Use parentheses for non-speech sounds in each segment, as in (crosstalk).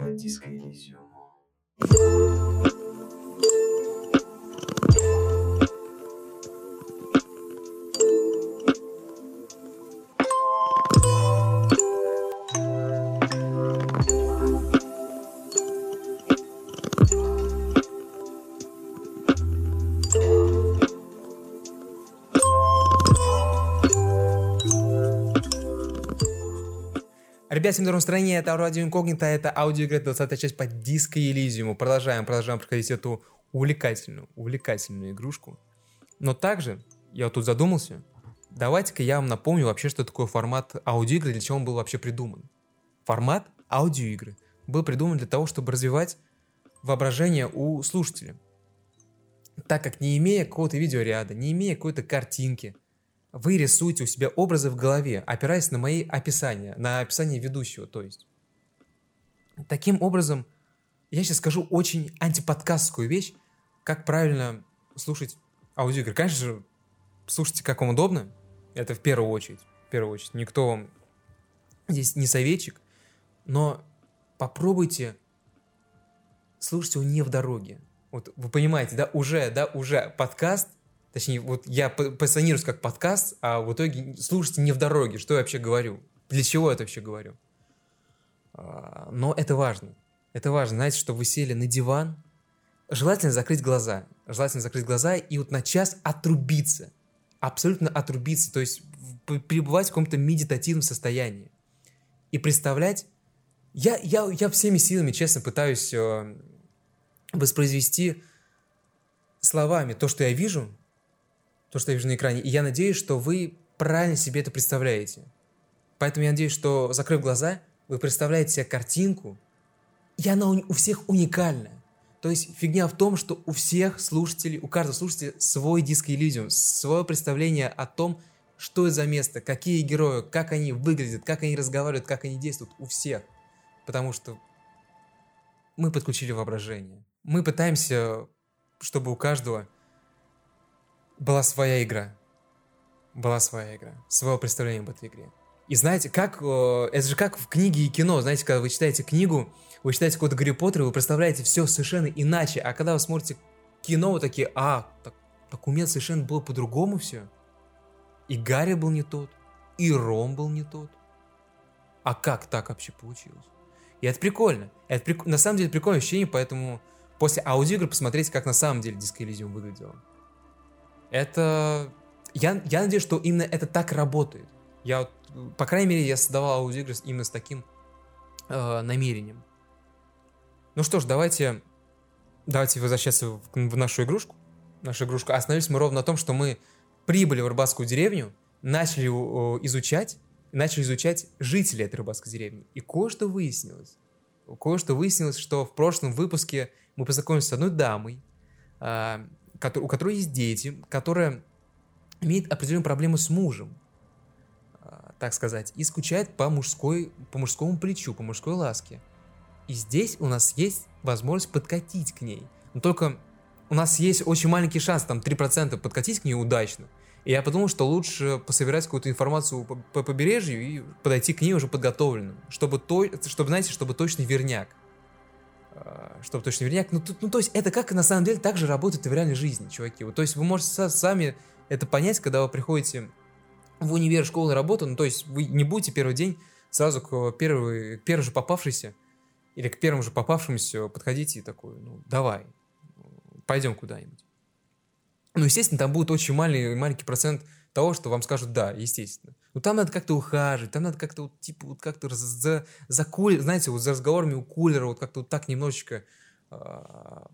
под диско Элизиуму. Всем доброго настроения, это Радио Инкогнито, это аудиоигра, 20 часть по Диско Элизиуму. Продолжаем, продолжаем проходить эту увлекательную, увлекательную игрушку. Но также, я вот тут задумался, давайте-ка я вам напомню вообще, что такое формат аудиоигры, для чего он был вообще придуман. Формат аудиоигры был придуман для того, чтобы развивать воображение у слушателя. Так как не имея какого-то видеоряда, не имея какой-то картинки, вы рисуете у себя образы в голове, опираясь на мои описания, на описание ведущего, то есть. Таким образом, я сейчас скажу очень антиподкастскую вещь, как правильно слушать аудиоигры. Конечно же, слушайте, как вам удобно, это в первую очередь, в первую очередь. Никто вам здесь не советчик, но попробуйте слушать его не в дороге. Вот вы понимаете, да, уже, да, уже подкаст Точнее, вот я позиционируюсь как подкаст, а в итоге слушайте не в дороге, что я вообще говорю. Для чего я это вообще говорю? А, но это важно. Это важно, знаете, что вы сели на диван, желательно закрыть глаза. Желательно закрыть глаза и вот на час отрубиться. Абсолютно отрубиться, то есть пребывать в каком-то медитативном состоянии. И представлять... Я, я, я всеми силами, честно, пытаюсь э, воспроизвести словами то, что я вижу, то, что я вижу на экране. И я надеюсь, что вы правильно себе это представляете. Поэтому я надеюсь, что, закрыв глаза, вы представляете себе картинку, и она у всех уникальная. То есть фигня в том, что у всех слушателей, у каждого слушателя свой диск Elysium, свое представление о том, что это за место, какие герои, как они выглядят, как они разговаривают, как они действуют, у всех. Потому что мы подключили воображение. Мы пытаемся, чтобы у каждого была своя игра. Была своя игра. Свое представление об этой игре. И знаете, как... Э, это же как в книге и кино. Знаете, когда вы читаете книгу, вы читаете какой-то Гарри Поттер, вы представляете все совершенно иначе. А когда вы смотрите кино, вы такие, а, так, так у меня совершенно было по-другому все. И Гарри был не тот, и Ром был не тот. А как так вообще получилось? И это прикольно. Это прик... На самом деле прикольное ощущение, поэтому после аудиоигры посмотреть, как на самом деле Disco Elysium выглядело. Это... Я, я надеюсь, что именно это так работает. Я, по крайней мере, я создавал аудиоигры именно с таким э, намерением. Ну что ж, давайте, давайте возвращаться в, в нашу игрушку. Нашу игрушку. Остановились мы ровно на том, что мы прибыли в рыбацкую деревню, начали э, изучать, начали изучать жителей этой рыбацкой деревни. И кое-что выяснилось. Кое-что выяснилось, что в прошлом выпуске мы познакомились с одной дамой, э, у которой есть дети, которая имеет определенные проблемы с мужем, а, так сказать, и скучает по, мужской, по мужскому плечу, по мужской ласке. И здесь у нас есть возможность подкатить к ней. Но только у нас есть очень маленький шанс, там 3% подкатить к ней удачно. И я подумал, что лучше пособирать какую-то информацию по, по побережью и подойти к ней уже подготовленным, чтобы, то, чтобы знаете, чтобы точно верняк. А, чтобы точно верняк. Ну, ну, то есть это как на самом деле так же работает и в реальной жизни, чуваки. Вот, то есть вы можете сами это понять, когда вы приходите в универ, школу, на работу. Ну, то есть вы не будете первый день сразу к первой, к первой же попавшейся или к первому же попавшемуся подходите и такой, ну, давай, пойдем куда-нибудь. Ну, естественно, там будет очень маленький, маленький процент того, что вам скажут «да», естественно. Но там надо как-то ухаживать, там надо как-то вот, типа, вот как-то за, за кулер, знаете, вот за разговорами у кулера вот как-то вот так немножечко э,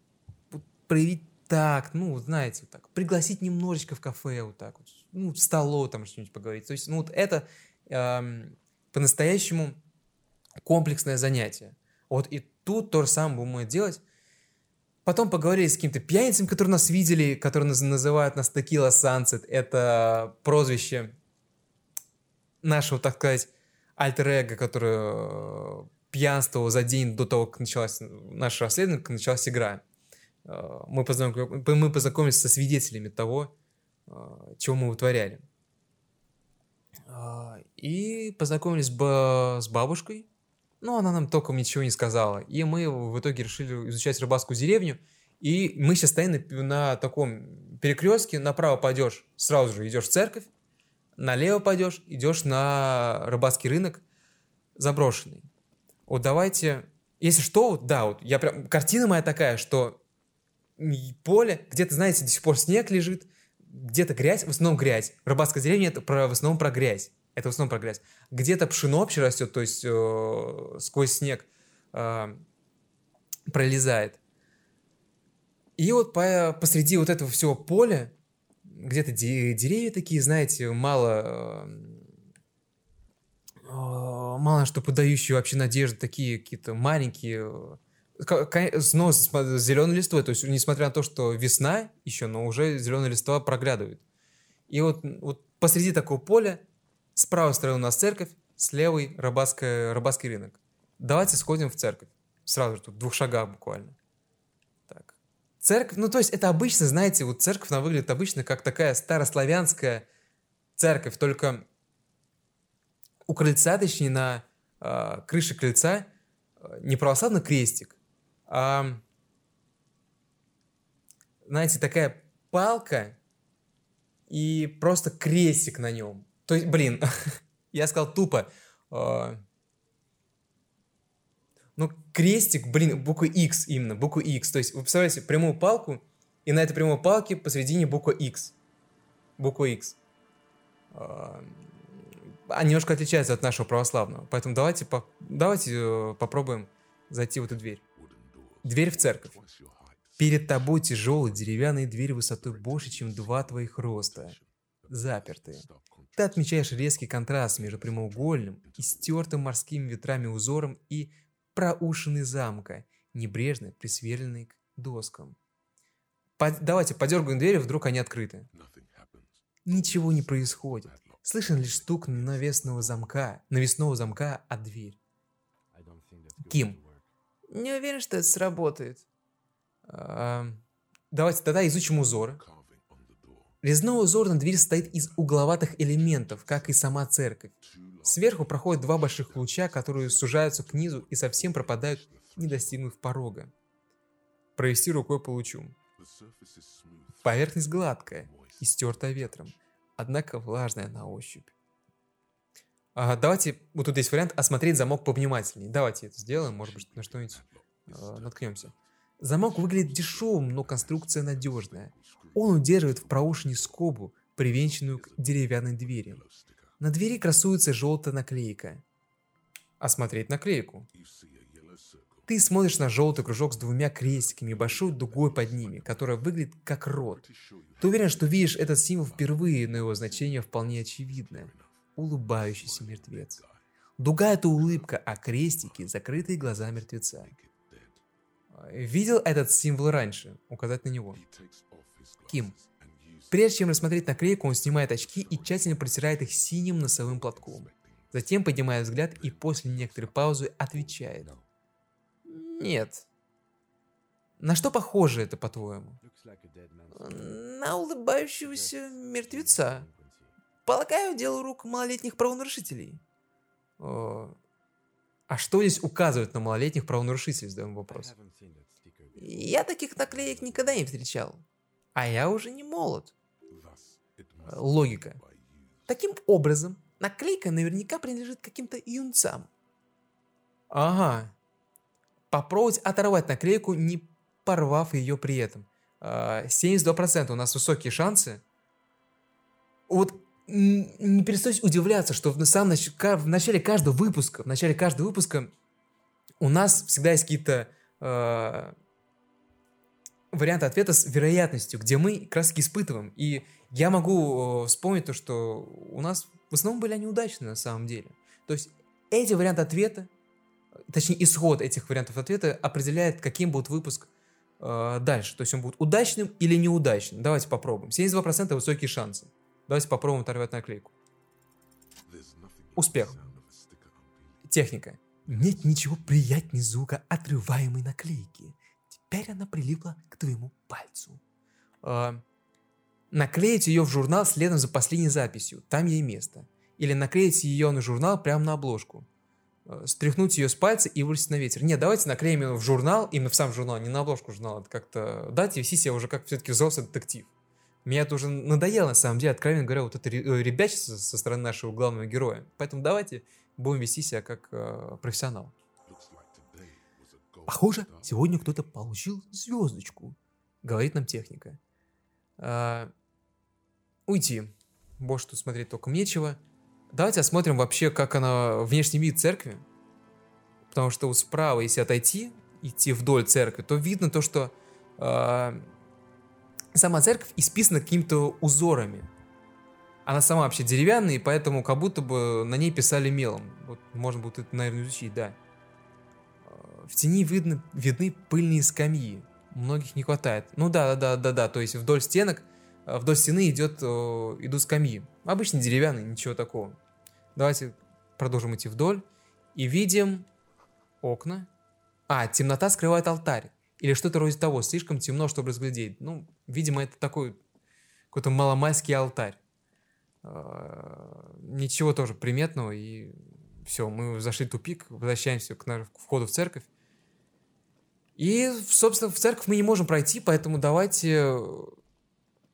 вот проявить так, ну, знаете, вот так, пригласить немножечко в кафе вот так вот, ну, в столовую там что-нибудь поговорить. То есть, ну, вот это по-настоящему комплексное занятие. Вот и тут то же самое будем делать, Потом поговорили с каким-то пьяницем, который нас видели, который называют нас Текила Сансет. Это прозвище нашего, так сказать, альтер-эго, который э, пьянствовал за день до того, как началась наше расследование, как началась игра. Э, мы, познаком... мы познакомились со свидетелями того, э, чего мы вытворяли. И познакомились с бабушкой, Но она нам толком ничего не сказала. И мы в итоге решили изучать рыбацкую деревню. И мы сейчас стоим на, на таком перекрестке. Направо пойдешь, сразу же идешь в церковь. Налево пойдешь, идешь на рыбацкий рынок заброшенный. Вот давайте, если что, вот, да, вот я прям, картина моя такая, что поле, где-то, знаете, до сих пор снег лежит, где-то грязь, в основном грязь. Рыбацкая деревня это про, в основном про грязь. Это в основном про грязь. Где-то пшено вообще растет, то есть э, сквозь снег э, пролезает. И вот по, посреди вот этого всего поля, где-то де, деревья такие, знаете, мало, э, мало что подающие вообще надежды, такие какие-то маленькие, снова с зеленой листвой, то есть несмотря на то, что весна еще, но уже зеленая листва проглядывает. И вот, вот посреди такого поля с правой стороны у нас церковь, с левой рыбацкая, рыбацкий рынок. Давайте сходим в церковь. Сразу же тут, двух шагах буквально. Церковь, ну то есть это обычно, знаете, вот церковь, она выглядит обычно как такая старославянская церковь, только у крыльца, точнее на э, крыше крыльца, а, не православный крестик, а, знаете, такая палка и просто крестик на нем. То есть, блин, (laughs) я сказал тупо. Э, ну, крестик, блин, буква X именно, буква X. То есть, вы представляете, прямую палку, и на этой прямой палке посередине буква X. Буква X. А немножко отличается от нашего православного. Поэтому давайте, по, давайте э, попробуем зайти в эту дверь. Дверь в церковь. Перед тобой тяжелая деревянная дверь высотой больше, чем два твоих роста. Запертые. Ты отмечаешь резкий контраст между прямоугольным и стертым морскими ветрами узором и проушиной замка, небрежно присверленной к доскам. Под... Давайте подергаем двери, вдруг они открыты. Ничего не происходит. Слышен лишь стук навесного замка, навесного замка от дверь. Ким. Не уверен, что это сработает. А, давайте тогда изучим узоры. Резной узор на двери состоит из угловатых элементов, как и сама церковь. Сверху проходят два больших луча, которые сужаются к низу и совсем пропадают, не достигнув порога. Провести рукой по лучу. Поверхность гладкая и стертая ветром, однако влажная на ощупь. А, давайте, вот тут есть вариант осмотреть замок повнимательнее. Давайте это сделаем, может быть, на что-нибудь э, наткнемся. Замок выглядит дешевым, но конструкция надежная. Он удерживает в проушине скобу, привинченную к деревянной двери. На двери красуется желтая наклейка. Осмотреть наклейку. Ты смотришь на желтый кружок с двумя крестиками и большой дугой под ними, которая выглядит как рот. Ты уверен, что видишь этот символ впервые, но его значение вполне очевидное. Улыбающийся мертвец. Дуга – это улыбка, а крестики – закрытые глаза мертвеца. Видел этот символ раньше? Указать на него. Ким. Прежде чем рассмотреть наклейку, он снимает очки и тщательно протирает их синим носовым платком. Затем поднимает взгляд и после некоторой паузы отвечает. Нет. На что похоже это, по-твоему? На улыбающегося мертвеца. Полагаю, дело рук малолетних правонарушителей. А что здесь указывает на малолетних правонарушителей, задаем вопрос. Я таких наклеек никогда не встречал. А я уже не молод. Логика. Таким образом, наклейка наверняка принадлежит каким-то юнцам. Ага. Попробовать оторвать наклейку, не порвав ее при этом. 72% а, у нас высокие шансы. Вот не перестать удивляться, что в, самом нач... в начале каждого выпуска, в начале каждого выпуска у нас всегда есть какие-то э, варианты ответа с вероятностью, где мы раз испытываем. И я могу э, вспомнить то, что у нас в основном были они удачные на самом деле. То есть эти варианты ответа, точнее исход этих вариантов ответа определяет, каким будет выпуск э, дальше. То есть он будет удачным или неудачным. Давайте попробуем. 72% высокие шансы. Давайте попробуем оторвать наклейку. Успех. Техника. Нет ничего приятнее звука отрываемой наклейки. Теперь она прилипла к твоему пальцу. Э, наклеить ее в журнал следом за последней записью. Там ей место. Или наклеить ее на журнал прямо на обложку. э, стряхнуть ее с пальца и выбросить на ветер. Нет, давайте наклеим ее в журнал, именно в сам журнал, не на обложку журнала. Это как-то дать и вести себя уже как все-таки взрослый детектив. Меня это уже надоело, на самом деле, откровенно говоря, вот это э, ребячество со стороны нашего главного героя. Поэтому давайте будем вести себя как э, профессионал. Похоже, сегодня кто-то получил звездочку, говорит нам техника. А, уйти. Больше тут смотреть только нечего. Давайте осмотрим вообще, как она, внешний вид церкви. Потому что вот справа, если отойти, идти вдоль церкви, то видно то, что э, сама церковь исписана какими-то узорами. Она сама вообще деревянная, и поэтому как будто бы на ней писали мелом. Вот можно будет это, наверное, изучить, да. В тени видно, видны пыльные скамьи. Многих не хватает. Ну да, да, да, да, да. То есть вдоль стенок, э, вдоль стены идет, идут скамьи. Обычно деревянные, ничего такого. Давайте продолжим идти вдоль. И видим окна. А, темнота скрывает алтарь. Или что-то вроде того. Слишком темно, чтобы разглядеть. Ну, видимо, это такой какой-то маломальский алтарь. А, ничего тоже приметного. И все, мы зашли в тупик, возвращаемся к входу в церковь. И, собственно, в церковь мы не можем пройти, поэтому давайте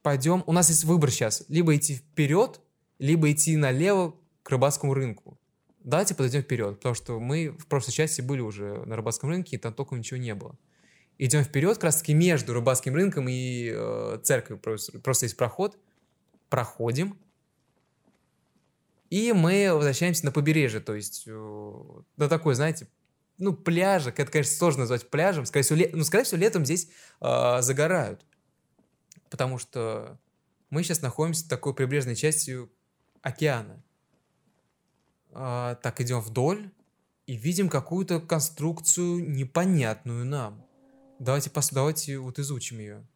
пойдем. У нас есть выбор сейчас. Либо идти вперед, либо идти налево к рыбацкому рынку. Давайте подойдем вперед, потому что мы в прошлой части были уже на рыбацком рынке, и там только ничего не было. Идем вперед, как раз таки между рыбацким рынком и э, церковью. Просто, просто есть проход. Проходим. И мы возвращаемся на побережье, то есть э, на такой, знаете, ну, пляжик, это, конечно, сложно назвать пляжем, скорее всего, ле... ну, скорее всего летом здесь э, загорают, потому что мы сейчас находимся в такой прибрежной части океана. Э, так, идем вдоль и видим какую-то конструкцию непонятную нам. Давайте, пос... давайте вот изучим ее.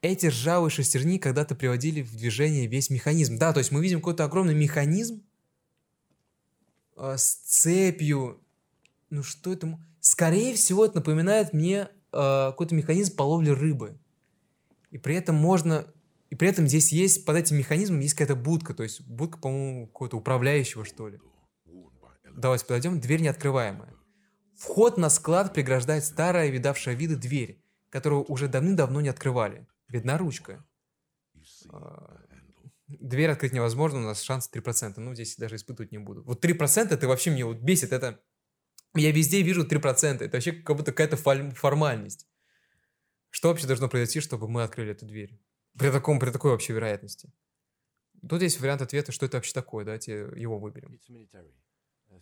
Эти ржавые шестерни когда-то приводили в движение весь механизм. Да, то есть мы видим какой-то огромный механизм э, с цепью, ну что это? Скорее всего, это напоминает мне э, какой-то механизм по ловле рыбы. И при этом можно... И при этом здесь есть, под этим механизмом есть какая-то будка, то есть будка, по-моему, какого-то управляющего, что ли. Давайте подойдем, дверь неоткрываемая. Вход на склад преграждает старая, видавшая виды дверь, которую уже давным-давно не открывали. Видна ручка. А, дверь открыть невозможно, у нас шанс 3%. Ну, здесь даже испытывать не буду. Вот 3% это вообще мне вот бесит. Это я везде вижу 3%. Это вообще как будто какая-то формальность. Что вообще должно произойти, чтобы мы открыли эту дверь? При, таком, при такой вообще вероятности. Тут есть вариант ответа, что это вообще такое. Давайте его выберем.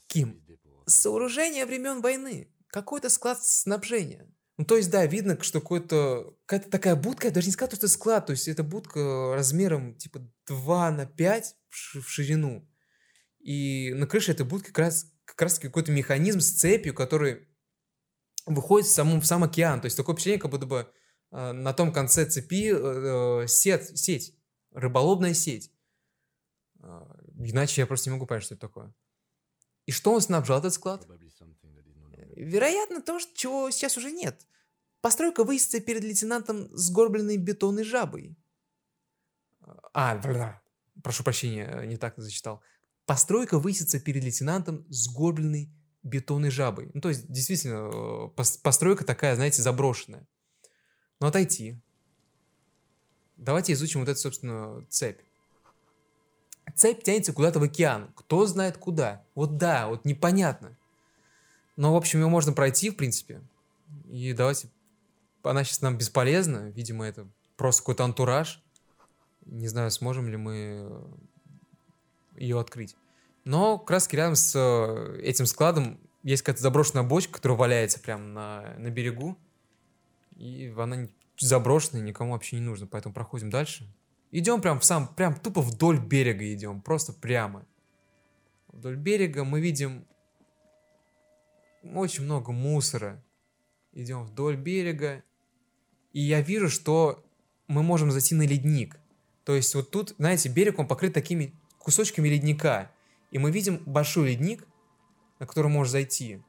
Ким. Сооружение времен войны. Какой-то склад снабжения. Ну, то есть, да, видно, что какой-то, какая-то такая будка, я даже не сказать, что это склад, то есть это будка размером типа 2 на 5 в ширину. И на крыше этой будки как раз как раз какой-то механизм с цепью, который выходит в, саму, в сам океан. То есть такое впечатление, как будто бы э, на том конце цепи э, э сеть, сеть, рыболовная сеть. Э, иначе я просто не могу понять, что это такое. И что он снабжал этот склад? Вероятно, то, чего сейчас уже нет. Постройка высится перед лейтенантом сгорбленной бетонной жабой. А, бля, прошу прощения, не так зачитал. Постройка высится перед лейтенантом с горбленной бетонной жабой. Ну, то есть, действительно, э, постройка такая, знаете, заброшенная. Но отойти. Давайте изучим вот эту, собственно, цепь. Цепь тянется куда-то в океан. Кто знает куда. Вот да, вот непонятно. Но, в общем, ее можно пройти, в принципе. И давайте... Она сейчас нам бесполезна. Видимо, это просто какой-то антураж. Не знаю, сможем ли мы ее открыть. Но как раз рядом с э, этим складом есть какая-то заброшенная бочка, которая валяется прямо на, на берегу. И она заброшенная, никому вообще не нужна. Поэтому проходим дальше. Идем прям в сам, прям тупо вдоль берега идем. Просто прямо. Вдоль берега мы видим очень много мусора. Идем вдоль берега. И я вижу, что мы можем зайти на ледник. То есть вот тут, знаете, берег, он покрыт такими кусочками ледника. И мы видим большой ледник, на который можно зайти.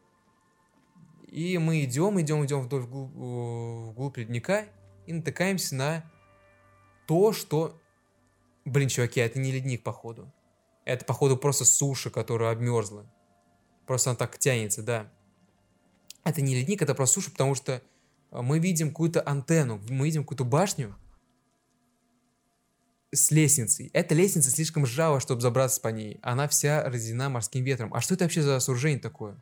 И мы идем, идем, идем вдоль вглубь, э, вглубь ледника и натыкаемся на то, что... Блин, чуваки, это не ледник, походу. Это, походу, просто суша, которая обмерзла. Просто он так тянется, да. Это не ледник, это просто суша, потому что э, мы видим какую-то антенну, мы видим какую-то башню с лестницей. Эта лестница слишком ржава, чтобы забраться по ней. Она вся разделена морским ветром. А что это вообще за сооружение такое?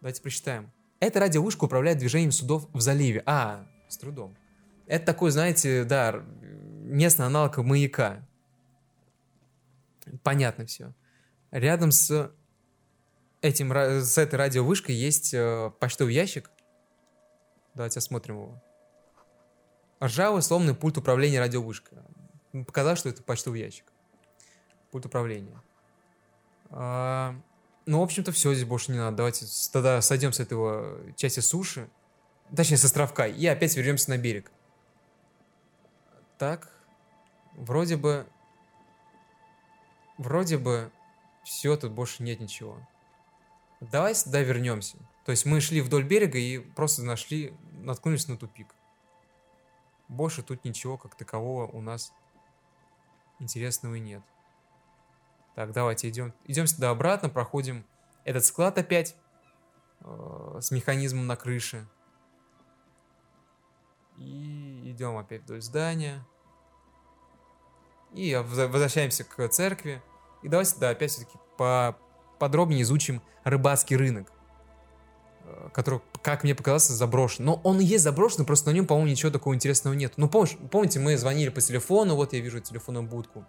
Давайте прочитаем. Эта радиовышка управляет движением судов в заливе. А, с трудом. Это такой, знаете, да, местный аналог маяка. Понятно все. Рядом с этим, с этой радиовышкой есть э, почтовый ящик. Давайте осмотрим его. Ржавый сломанный пульт управления радиовышкой. Показалось, что это почтовый ящик. Пульт управления. А, ну, в общем-то, все, здесь больше не надо. Давайте тогда сойдем с этого части суши. Точнее, с островка. И опять вернемся на берег. Так. Вроде бы... Вроде бы все, тут больше нет ничего. Давай сюда вернемся. То есть мы шли вдоль берега и просто нашли, наткнулись на тупик. Больше тут ничего как такового у нас интересного и нет. Так, давайте идем, идем сюда обратно, проходим этот склад опять э, с механизмом на крыше. И идем опять вдоль здания. И возвращаемся к церкви. И давайте, да, опять все-таки по подробнее изучим рыбацкий рынок, э, который, как мне показалось, заброшен. Но он и есть заброшенный, просто на нем, по-моему, ничего такого интересного нет. Ну, помнишь, помните, мы звонили по телефону, вот я вижу телефонную будку.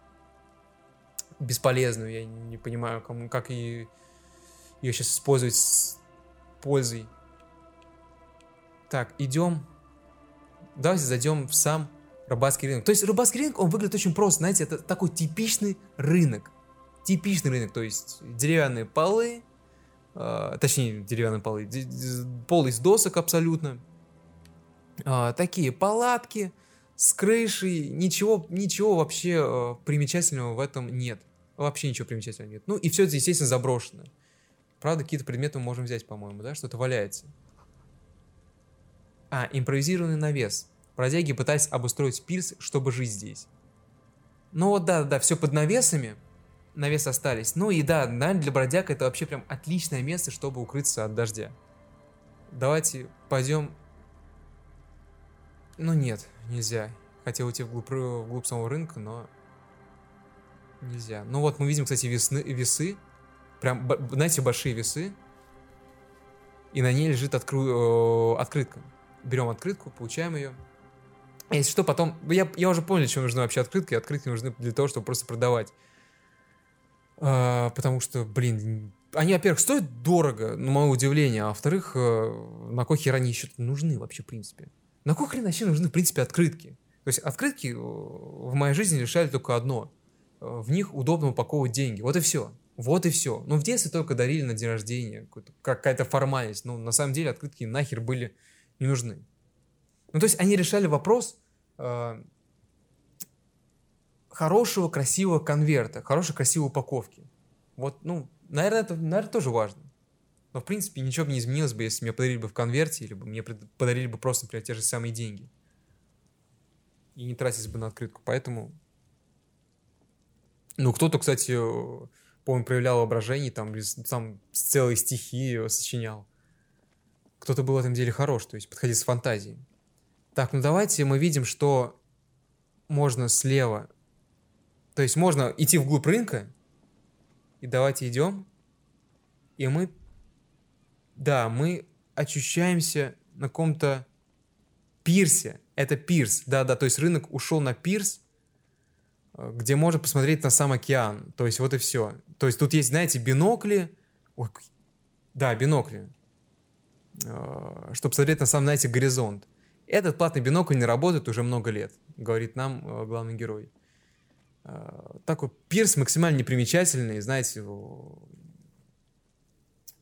Бесполезную, я не понимаю, кому, как и ее сейчас использовать с пользой. Так, идем. Давайте зайдем в сам рыбацкий рынок. То есть рыбацкий рынок, он выглядит очень просто, знаете, это такой типичный рынок типичный рынок, то есть деревянные полы, э, точнее деревянные полы, пол из досок абсолютно, э, такие палатки с крышей, ничего, ничего вообще э, примечательного в этом нет, вообще ничего примечательного нет. Ну и все это, естественно, заброшено. Правда, какие-то предметы мы можем взять, по-моему, да, что-то валяется. А, импровизированный навес. Бродяги пытались обустроить пирс, чтобы жить здесь. Ну вот да, да, все под навесами – навес остались. Ну и да, наверное, для бродяг это вообще прям отличное место, чтобы укрыться от дождя. Давайте пойдем... Ну нет, нельзя. Хотел уйти вглубь, вглубь самого рынка, но нельзя. Ну вот мы видим, кстати, весны, весы. Прям, знаете, большие весы. И на ней лежит откру... Э, открытка. Берем открытку, получаем ее. Если что, потом... Я, я уже понял, чем нужны вообще открытки. Открытки нужны для того, чтобы просто продавать. А, потому что, блин, они, во-первых, стоят дорого, на мое удивление, а во-вторых, э, на кой хер они еще нужны вообще, в принципе? На кой хрен вообще нужны, в принципе, открытки? То есть открытки э, в моей жизни решали только одно. Э, в них удобно упаковывать деньги. Вот и все. Вот и все. Ну, в детстве только дарили на день рождения. Какая-то формальность. Ну, на самом деле, открытки нахер были не нужны. Ну, то есть они решали вопрос хорошего, красивого конверта, хорошей, красивой упаковки. Вот, ну, наверное, это, наверное, тоже важно. Но, в принципе, ничего бы не изменилось бы, если мне подарили бы в конверте, или бы мне подарили бы просто, например, те же самые деньги. И не тратились бы на открытку. Поэтому... Ну, кто-то, кстати, помню, проявлял воображение, там, там целые стихи сочинял. Кто-то был в этом деле хорош, то есть подходил с фантазией. Так, ну давайте мы видим, что можно слева то есть можно идти вглубь рынка, и давайте идем, и мы, да, мы ощущаемся на каком-то пирсе. Это пирс, да-да, то есть рынок ушел на пирс, э, где можно посмотреть на сам океан. То есть вот и все. То есть тут есть, знаете, бинокли. Ой, да, бинокли. Э, чтобы смотреть на сам, знаете, горизонт. Этот платный бинокль не работает уже много лет, говорит нам э, главный герой. Э, такой пирс максимально непримечательный, знаете,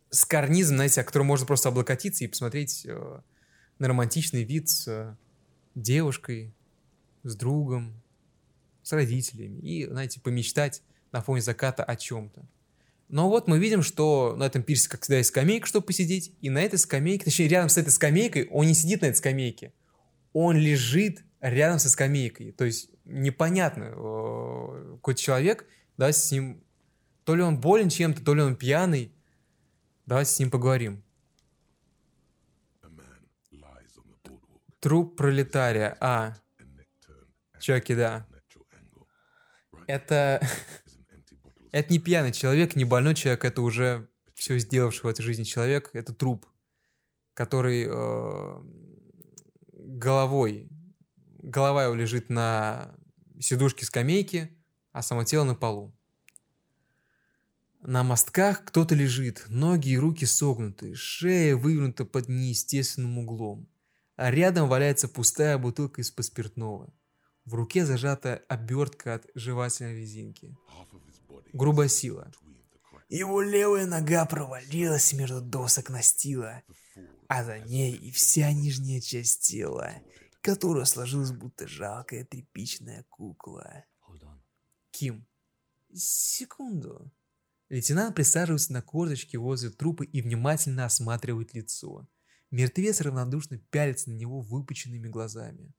с карнизом, знаете, о котором можно просто облокотиться и посмотреть на романтичный вид с девушкой, с другом, с родителями и, знаете, помечтать на фоне заката о чем-то. Но вот мы видим, что на этом пирсе, как всегда, есть скамейка, чтобы посидеть, и на этой скамейке, точнее, рядом с этой скамейкой, он не сидит на этой скамейке, он лежит рядом со скамейкой. То есть непонятно, э, какой-то человек, да, с ним, то ли он болен чем-то, то ли он пьяный, Давайте с ним поговорим. Труп пролетария. А, чуваки, да. Это, это не пьяный человек, не больной человек, это уже все сделавший в этой жизни человек. Это труп, который э, головой, голова его лежит на сидушке скамейки, а само тело на полу. На мостках кто-то лежит, ноги и руки согнуты, шея вывернута под неестественным углом. А рядом валяется пустая бутылка из-под спиртного. В руке зажата обертка от жевательной резинки. Грубая сила. Его левая нога провалилась между досок настила, а за ней и вся нижняя часть тела, которая сложилась будто жалкая тряпичная кукла. Ким. Секунду. Лейтенант присаживается на корточки возле трупа и внимательно осматривает лицо. Мертвец равнодушно пялится на него выпученными глазами.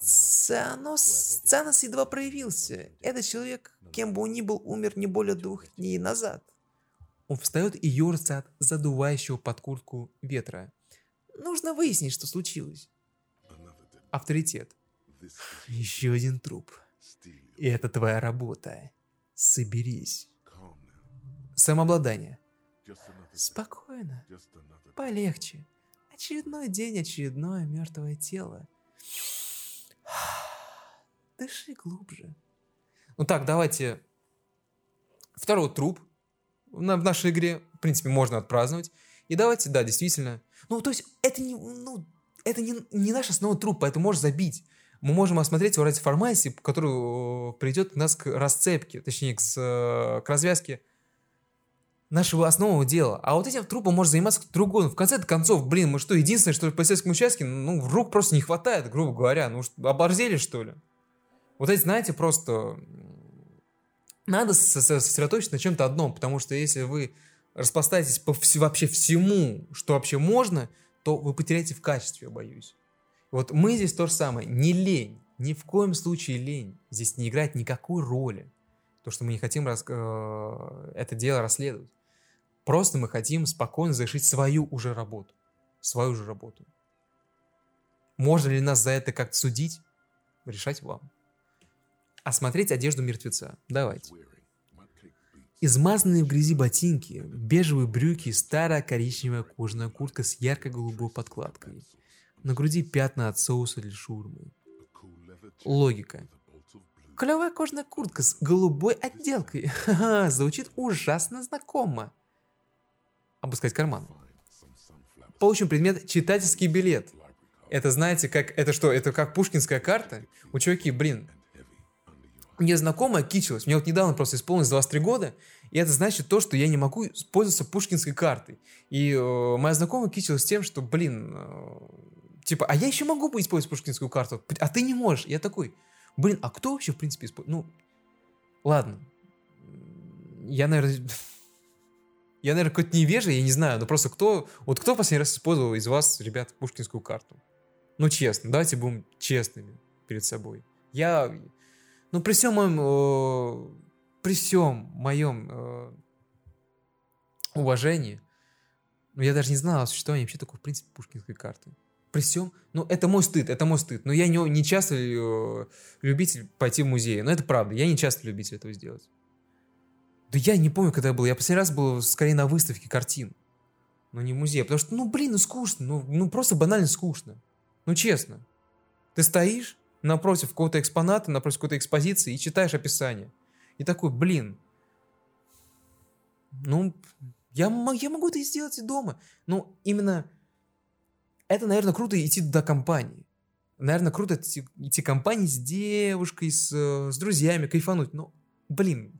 Цанос, Цанос едва проявился. Этот человек, кем бы он ни был, умер не более двух дней назад. Он встает и ерзает от задувающего под куртку ветра. Нужно выяснить, что случилось. Авторитет. Еще один труп. И это твоя работа. Соберись. Самообладание. Спокойно. Полегче. Очередной день, очередное мертвое тело. (sighs) Дыши глубже. Ну так, давайте. Второй труп в нашей игре. В принципе, можно отпраздновать. И давайте, да, действительно. Ну, то есть, это не, ну, это не, не наш основной труп, поэтому можешь забить. Мы можем осмотреть его ради формальности, который э, придет нас к расцепке, точнее, к, э, к развязке нашего основного дела. А вот этим трупом может заниматься кто-то другой. В конце концов, блин, мы что, единственное, что в полицейском участке, ну, рук просто не хватает, грубо говоря. Ну, оборзели, что ли? Вот эти, знаете, просто надо со- со- сосредоточиться на чем-то одном, потому что если вы распластаетесь по вс- вообще всему, что вообще можно, то вы потеряете в качестве, я боюсь. Вот мы здесь то же самое. Не лень. Ни в коем случае лень. Здесь не играет никакой роли. То, что мы не хотим рас- э, это дело расследовать. Просто мы хотим спокойно завершить свою уже работу. Свою же работу. Можно ли нас за это как-то судить? Решать вам. Осмотреть одежду мертвеца. Давайте. Измазанные в грязи ботинки, бежевые брюки старая коричневая кожаная куртка с ярко-голубой подкладкой. На груди пятна от соуса для шурмы. Логика. Клевая кожаная куртка с голубой отделкой. (laughs) Ха-ха, звучит ужасно знакомо. Обыскать карман. Получим предмет читательский билет. Это знаете, как это что? Это как пушкинская карта? У чуваки, блин, мне знакомая кичилась. Мне вот недавно просто исполнилось 23 года, и это значит то, что я не могу пользоваться пушкинской картой. И э, моя знакомая кичилась тем, что, блин, э, типа, а я еще могу использовать пушкинскую карту, а ты не можешь. Я такой, блин, а кто вообще, в принципе, использует? Ну, ладно. Я, наверное... (laughs) Я, наверное, какой-то невежий, я не знаю, но просто кто... Вот кто последний раз использовал из вас, ребят, пушкинскую карту? Ну, честно, давайте будем честными перед собой. Я... Ну, при всем моем... э, при всем моем э, уважении, ну, я даже не знал о существовании вообще такой, в принципе, пушкинской карты. При всем... Ну, это мой стыд, это мой стыд. Но я не, не часто э, любитель пойти в музей. Но это правда, я не часто любитель этого сделать. Да я не помню, когда я был. Я последний раз был скорее на выставке картин. Но не в музее. Потому что, ну, блин, ну скучно. Ну, ну просто банально скучно. Ну, честно. Ты стоишь напротив какого-то экспоната, напротив какой-то экспозиции и читаешь описание. И такой, блин, ну, я, я могу это сделать и дома. Ну, именно это, наверное, круто идти до компании. Наверное, круто идти, идти компании с девушкой, с, э, с друзьями, кайфануть. Но, блин,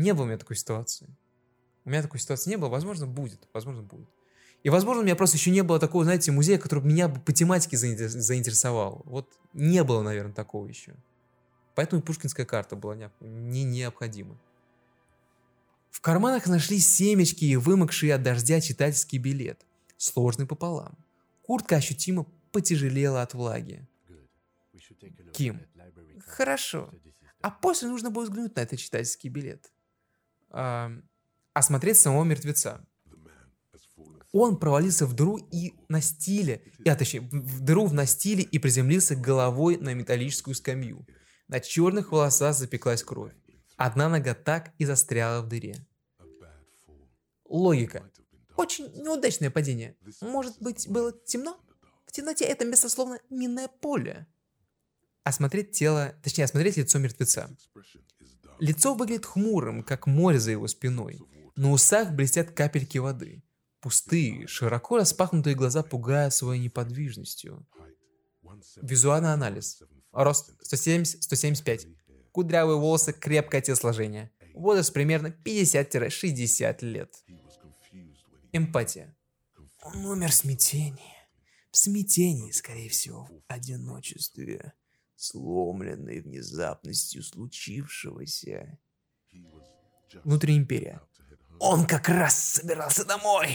не было у меня такой ситуации. У меня такой ситуации не было. Возможно, будет. Возможно, будет. И, возможно, у меня просто еще не было такого, знаете, музея, который меня бы по тематике заинтер- заинтересовал. Вот не было, наверное, такого еще. Поэтому и пушкинская карта была не, не необходима. В карманах нашлись семечки и вымокший от дождя читательский билет, сложный пополам. Куртка ощутимо потяжелела от влаги. Ким. Хорошо. А после нужно будет взглянуть на этот читательский билет. Осмотреть самого мертвеца. Он провалился в дыру и настиле, а точнее, в дыру в настиле и приземлился головой на металлическую скамью. На черных волосах запеклась кровь. Одна нога так и застряла в дыре. Логика. Очень неудачное падение. Может быть, было темно? В темноте это место словно минное поле. Осмотреть тело, точнее, осмотреть лицо мертвеца. Лицо выглядит хмурым, как море за его спиной. На усах блестят капельки воды. Пустые, широко распахнутые глаза пугают своей неподвижностью. Визуальный анализ. Рост 170, 175. Кудрявые волосы, крепкое телосложение. Возраст примерно 50-60 лет. Эмпатия. Он умер в смятении. В смятении, скорее всего, в одиночестве, сломленной внезапностью случившегося. Внутренняя империя. Он как раз собирался домой.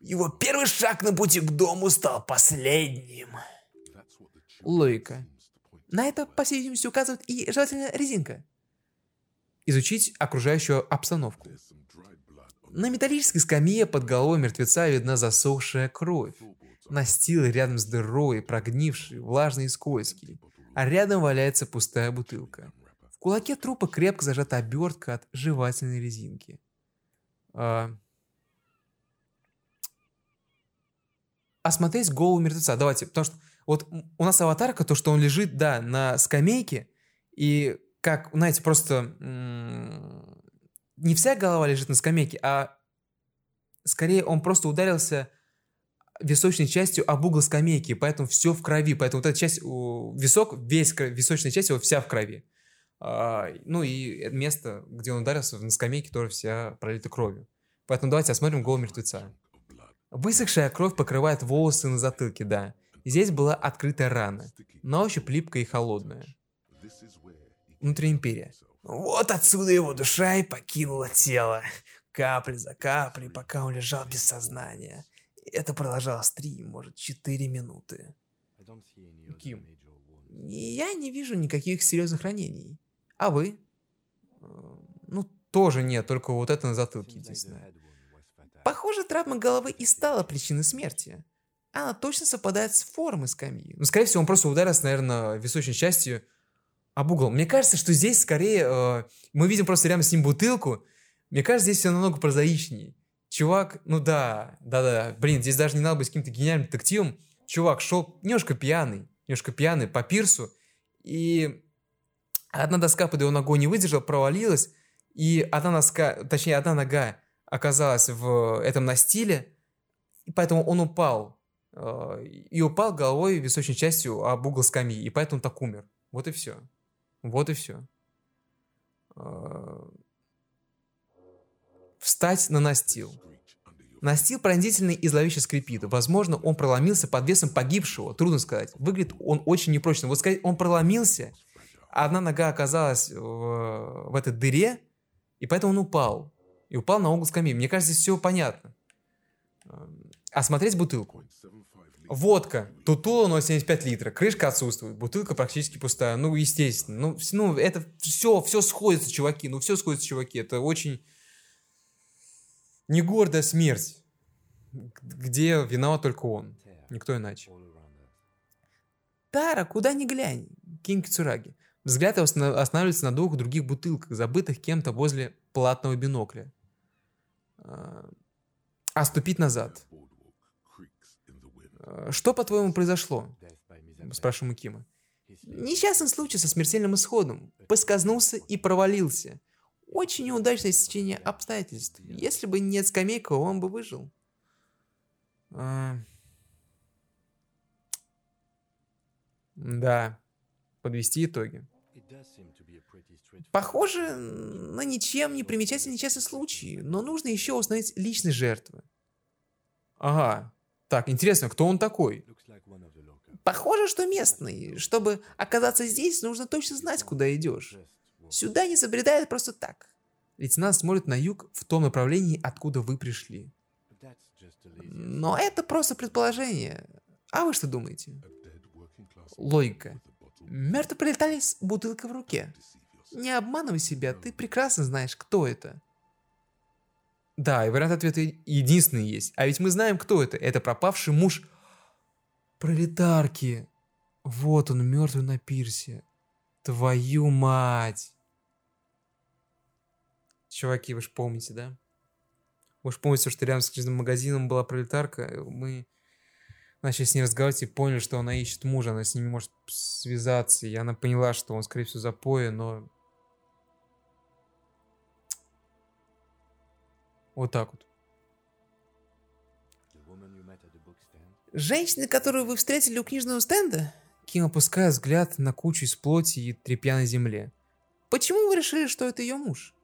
Его первый шаг на пути к дому стал последним. Логика. На это, по всей видимости, указывает и желательно резинка. Изучить окружающую обстановку. На металлической скамье под головой мертвеца видна засохшая кровь. Настил рядом с дырой, прогнивший, влажный и скользкий. А рядом валяется пустая бутылка. В кулаке трупа крепко зажата обертка от жевательной резинки. А... Осмотреть голову мертвеца. Давайте, потому что вот у нас аватарка, то, что он лежит, да, на скамейке, и как, знаете, просто не вся голова лежит на скамейке, а скорее он просто ударился височной частью об угол скамейки, поэтому все в крови, поэтому вот эта часть, висок, весь височная часть его вся в крови. А, ну и место, где он ударился, на скамейке тоже вся пролита кровью. Поэтому давайте осмотрим голову мертвеца. Высохшая кровь покрывает волосы на затылке, да. Здесь была открытая рана, на ощупь липкая и холодная. Внутри империя. Вот отсюда его душа и покинула тело. Капли за каплей, пока он лежал без сознания. Это продолжалось три, может, четыре минуты. Ким. Я не вижу никаких серьезных ранений. А вы? Э, Ну, тоже нет, только вот это на затылке единственное. Похоже, травма головы и стала причиной смерти. Она точно совпадает с формой скамьи. Ну, скорее всего, он просто ударился, наверное, височной частью об угол. Мне кажется, что здесь скорее... э, мы видим просто рядом с ним бутылку. Мне кажется, здесь все намного прозаичнее. Чувак, ну да, да-да, блин, здесь даже не надо быть каким-то гениальным детективом. Чувак шел немножко пьяный, немножко пьяный по пирсу, и одна доска под его ногой не выдержала, провалилась, и одна доска, точнее, одна нога оказалась в этом настиле, и поэтому он упал. э, И упал головой височной частью об угол скамьи, и поэтому так умер. Вот и все. Вот и все. Встать на настил. Настил пронзительно и зловеще скрипит. Возможно, он проломился под весом погибшего. Трудно сказать. Выглядит он очень непрочно. Вот сказать, он проломился, а одна нога оказалась в, в этой дыре, и поэтому он упал. И упал на угол скамьи. Мне кажется, здесь все понятно. Эм, Осмотреть бутылку. Водка. Тутула 0,75 литра. Крышка отсутствует. Бутылка практически пустая. Ну, естественно. Ну, ну это все, все сходится, чуваки. Ну, все сходится, чуваки. Это очень не гордая смерть, где виноват только он. Никто иначе. Тара, куда ни глянь. Кинг Цураги. Взгляд его останавливается на двух других бутылках, забытых кем-то возле платного бинокля. А, А ступить назад. А, Что, по-твоему, произошло? Спрашиваю мы Кима. Несчастный случай со смертельным исходом. Поскользнулся и провалился. Очень неудачное стечение обстоятельств. Если бы нет скамейка, он бы выжил. А. Да. Подвести итоги. Похоже на ничем не примечательный несчастный случай, но нужно еще установить личность жертвы. Ага. Так, интересно, кто он такой? Похоже, что местный. Чтобы оказаться здесь, нужно точно знать, куда идешь. Сюда не забредает просто так. Лейтенант смотрит на юг в том направлении, откуда вы пришли. Но это просто предположение. А вы что думаете? Логика. Мертвый прилетали с бутылкой в руке. Не обманывай себя, ты прекрасно знаешь, кто это. Да, и вариант ответа единственный есть. А ведь мы знаем, кто это. Это пропавший муж пролетарки. Вот он, мертвый на пирсе. Твою мать. Чуваки, вы же помните, да? Вы же помните, что рядом с книжным магазином была пролетарка. Мы начали с ней разговаривать и поняли, что она ищет мужа, она с ним может связаться. И она поняла, что он, скорее всего, запоя, но... Вот так вот. Женщина, которую вы встретили у книжного стенда? Ким опускает взгляд на кучу из плоти и тряпья на земле. Почему вы решили, что это ее муж?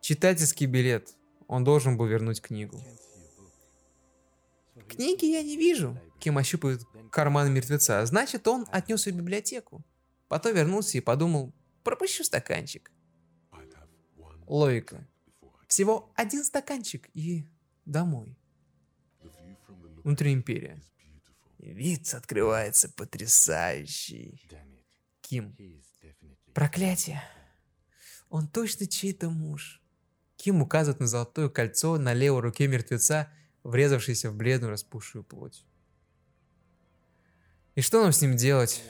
Читательский билет. Он должен был вернуть книгу. Книги я не вижу. Ким ощупывает карман мертвеца. Значит, он отнес ее в библиотеку. Потом вернулся и подумал, пропущу стаканчик. Логика. Всего один стаканчик и домой. Внутри империя. Вид открывается потрясающий. Ким. Проклятие. Он точно чей-то муж. Ким указывает на золотое кольцо на левой руке мертвеца, врезавшееся в бледную распухшую плоть. И что нам с ним делать?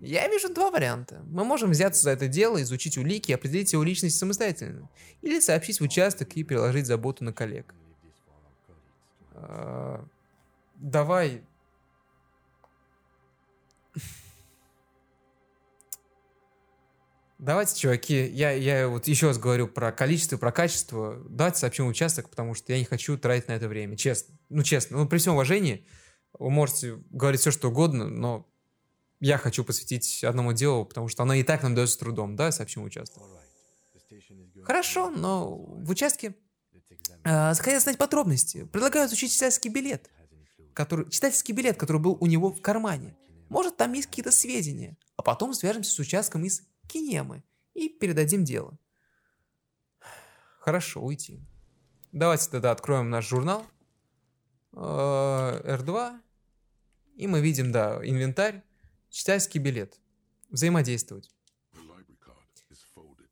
Я вижу два варианта. Мы можем взяться за это дело, изучить улики и определить его личность самостоятельно. Или сообщить в участок и переложить заботу на коллег. А, давай... Давайте, чуваки, я, я вот еще раз говорю про количество, про качество. Давайте сообщим участок, потому что я не хочу тратить на это время. Честно. Ну, честно. Ну, при всем уважении, вы можете говорить все, что угодно, но я хочу посвятить одному делу, потому что оно и так нам дается трудом, да, сообщим участок. Хорошо, но в участке э, хотят знать подробности. Предлагаю изучить читательский билет, который, читательский билет, который был у него в кармане. Может, там есть какие-то сведения. А потом свяжемся с участком из Кинемы и передадим дело. Хорошо, уйти. Давайте тогда откроем наш журнал. R2. Э, и мы видим, да, инвентарь. Читательский билет. Взаимодействовать.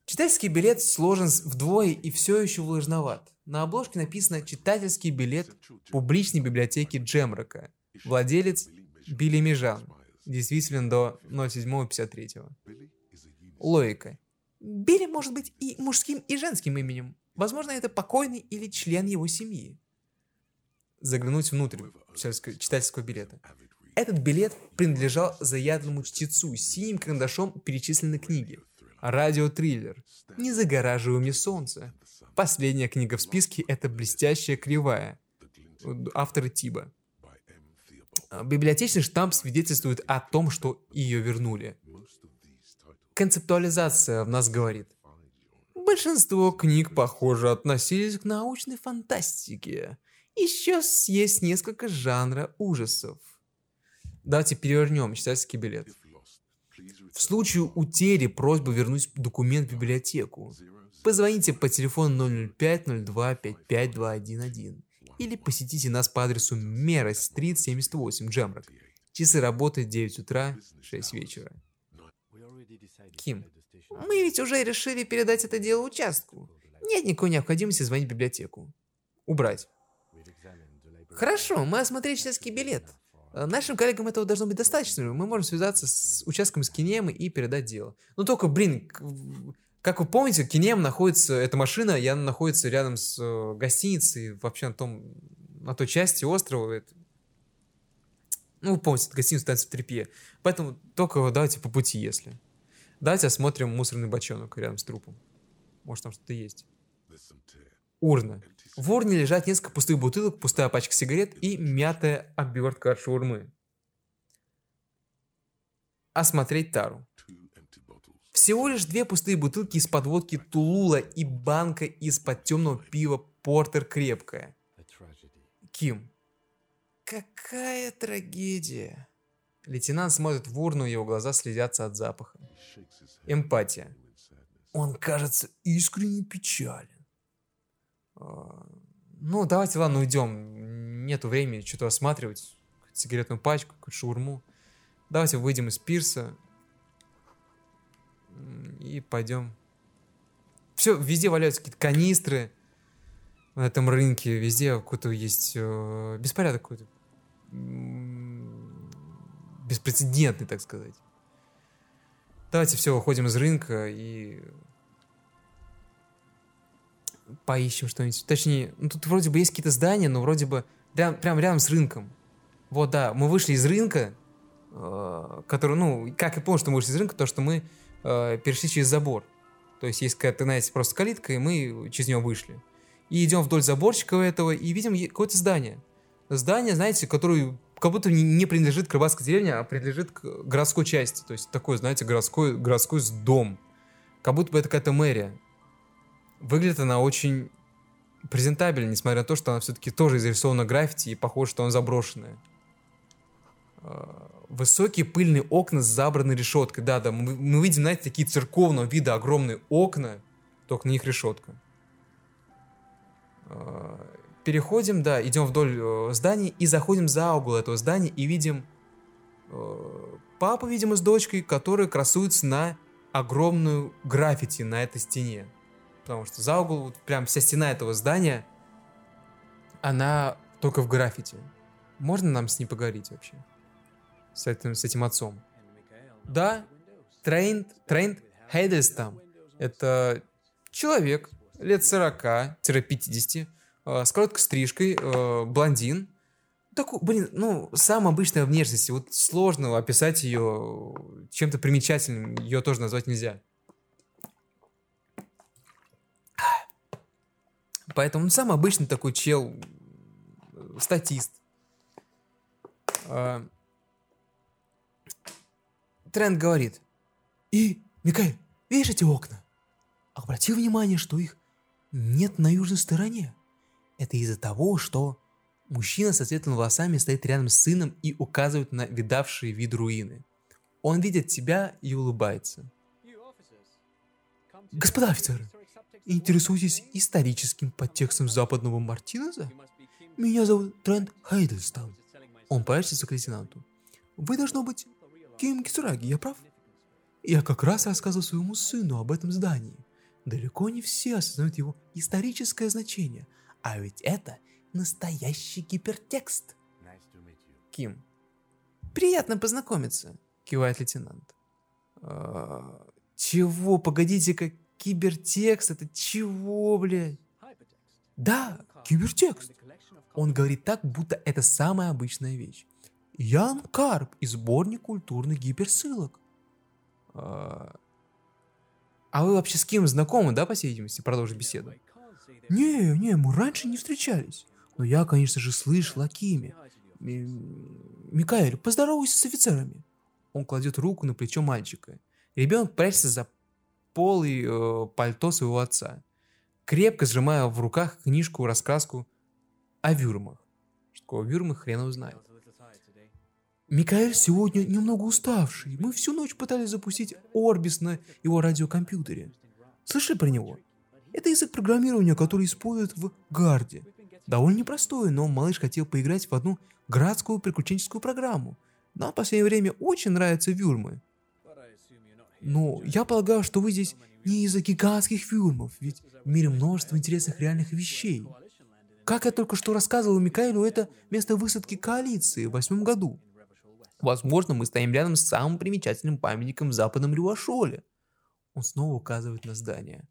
Читательский билет сложен вдвое и все еще влажноват. На обложке написано «Читательский билет публичной библиотеки Джемрока». Владелец Билли Межан. Действителен до 07.53. Логика. Билли может быть и мужским, и женским именем. Возможно, это покойный или член его семьи. Заглянуть внутрь читательского билета. Этот билет принадлежал заядлому чтецу, синим карандашом перечислены книги. Радиотриллер. Не загораживай солнце. Последняя книга в списке – это «Блестящая кривая». Автор Тиба. Библиотечный штамп свидетельствует о том, что ее вернули. Концептуализация в нас говорит. Большинство книг, похоже, относились к научной фантастике. Еще есть несколько жанра ужасов. Давайте перевернем читательский билет. В случае утери просьба вернуть документ в библиотеку. Позвоните по телефону 005-02-55-211 или посетите нас по адресу Мера Стрит 78, Джемрок. Часы работы 9 утра, 6 вечера. Ким, мы ведь уже решили передать это дело участку. Нет никакой необходимости звонить в библиотеку. Убрать. Хорошо, мы осмотрели читательский билет. Э, нашим коллегам этого должно быть достаточно. Мы можем связаться с участком с Кинемы и передать дело. Но только, блин, как вы помните, Кинем находится, эта машина, я находится рядом с э, гостиницей, вообще на том, на той части острова. Это... Ну, вы помните, гостиница танцы в Трепье. Поэтому только давайте по пути, если. Давайте осмотрим мусорный бочонок рядом с трупом. Может, там что-то есть. Урна. В урне лежат несколько пустых бутылок, пустая пачка сигарет и мятая обертка от шаурмы. Осмотреть тару. Всего лишь две пустые бутылки из-под водки Тулула и банка из-под темного пива Портер крепкая. Ким. Какая трагедия. Лейтенант смотрит в урну, его глаза слезятся от запаха. Эмпатия. Он кажется искренне печален. А, ну, давайте, ладно, уйдем. Нету времени что-то осматривать. Сигаретную пачку, какую-то шаурму. Давайте выйдем из пирса. и пойдем. Все, везде валяются какие-то канистры на этом рынке, везде какой-то есть э, беспорядок какой-то. Беспрецедентный, так сказать. Давайте все, выходим из рынка и поищем что-нибудь. Точнее, ну тут вроде бы есть какие-то здания, но вроде бы прям, прям рядом с рынком. Вот, да, мы вышли из рынка, э, который, ну, как я понял, что мы вышли из рынка, то, что мы э, перешли через забор. То есть есть какая-то, знаете, просто калитка, и мы через нее вышли. И идем вдоль заборчика этого, и видим какое-то здание. Здание, знаете, которое как будто не- принадлежит к деревне, а принадлежит к городской части. То есть такой, знаете, городской, городской дом. Как будто бы это какая-то мэрия. Выглядит она очень презентабельно, несмотря на то, что она все-таки тоже изрисована граффити и похоже, что она заброшенная. А, Высокие пыльные окна с забранной решеткой. Да-да, мы, мы видим, знаете, такие церковного вида огромные окна, только на них решетка. Переходим, да, идем вдоль э, здания и заходим за угол этого здания и видим э, папу, видимо, с дочкой, которые красуются на огромную граффити на этой стене. Потому что за угол, вот прям вся стена этого здания, она только в граффити. Можно нам с ней поговорить вообще? С этим, с этим отцом. Да, Трент, Трент Хейдельстам. Это человек лет 40-50, э, с короткой стрижкой, э, блондин. Такой, блин, ну, самая обычная внешность. Вот сложно описать ее чем-то примечательным. Ее тоже назвать нельзя. Поэтому ну, самый обычный такой чел, э, статист. Тренд говорит. И, Микаэль, видишь эти окна? Обрати внимание, что их нет на южной стороне. Это из-за того, что мужчина со светлыми волосами стоит рядом с сыном и указывает на видавшие вид руины. Он видит тебя и улыбается. Господа офицеры, интересуетесь историческим подтекстом западного Мартинеза? Меня зовут Трент Хайдельстон. Он поворачивается к лейтенанту. Вы, должно быть, Ким Кисураги, я прав? Я как раз рассказывал своему сыну об этом здании. Далеко не все осознают его историческое значение. А ведь это настоящий гипертекст. Ким. Приятно познакомиться, кивает лейтенант. «А, чего? Погодите-ка, кибертекст? Это чего, блядь? Да, кибертекст. Он говорит так, будто это самая обычная вещь. Ян Карп и сборник культурных гиперссылок. А а вы вообще с кем знакомы, да, по всей видимости, продолжить беседу? Не, не, мы раньше не встречались. Но я, конечно же, слышал о Киме. Ми- Микаэль, поздоровайся с офицерами. Он кладет руку на плечо мальчика. Ребенок прячется за полы э, пальто своего отца, крепко сжимая в руках книжку-раскраску о вюрмах. Что такое вюрмы, хрен его знает. Микаэль сегодня немного уставший. Мы всю ночь пытались запустить Орбис на его радиокомпьютере. Слышали про него? Это язык программирования, который используют в Гарде. Довольно непростой, но малыш хотел поиграть в одну градскую приключенческую программу. Нам в последнее время очень нравятся вюрмы. Но я полагаю, что вы здесь не из-за гигантских вюрмов, ведь в мире множество интересных реальных вещей. Как я только что рассказывал Микаэлю, это место высадки коалиции в восьмом году. Возможно, мы стоим рядом с самым примечательным памятником в западном Рюашоле. Он снова указывает на здание.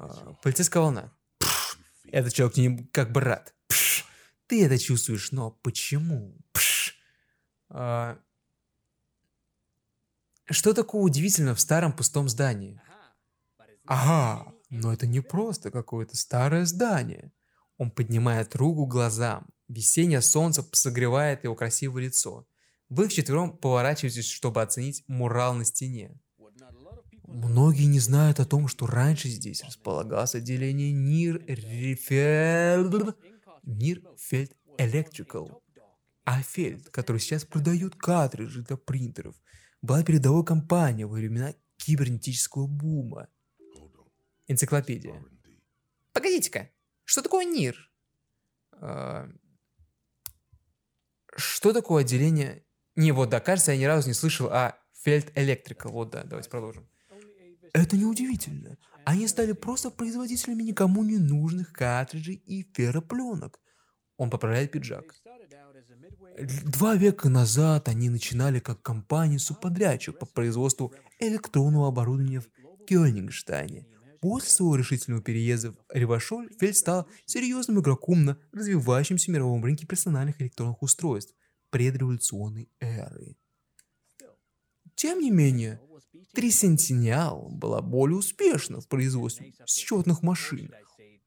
А, полицейская волна. Этот человек не как брат. Ты это чувствуешь, но почему? А, что такого удивительного в старом пустом здании? Ага, но это не просто какое-то старое здание. Он поднимает руку глазам. Весеннее солнце согревает его красивое лицо. Вы вчетвером поворачиваетесь, чтобы оценить мурал на стене. Многие не знают о том, что раньше здесь располагалось отделение Нир Рефельд... Нир Фельд Electrical. А Фельд, который сейчас продает картриджи для принтеров, была передовой компанией во времена кибернетического бума. Энциклопедия. Погодите-ка, что такое НИР? А, Что такое отделение... Не, вот да, кажется, я ни разу не слышал о Фельд Electrical. Вот да, давайте продолжим. Это неудивительно. Они стали просто производителями никому не нужных картриджей и ферропленок. Он поправляет пиджак. Два века назад они начинали как компания-субподрядчик по производству электронного оборудования в Кёнигштайне. После своего решительного переезда в Ревашоль Фельд стал серьезным игроком на развивающемся мировом рынке персональных электронных устройств предреволюционной эры. Тем не менее, Трисентиниал была более успешна в производстве счетных машин.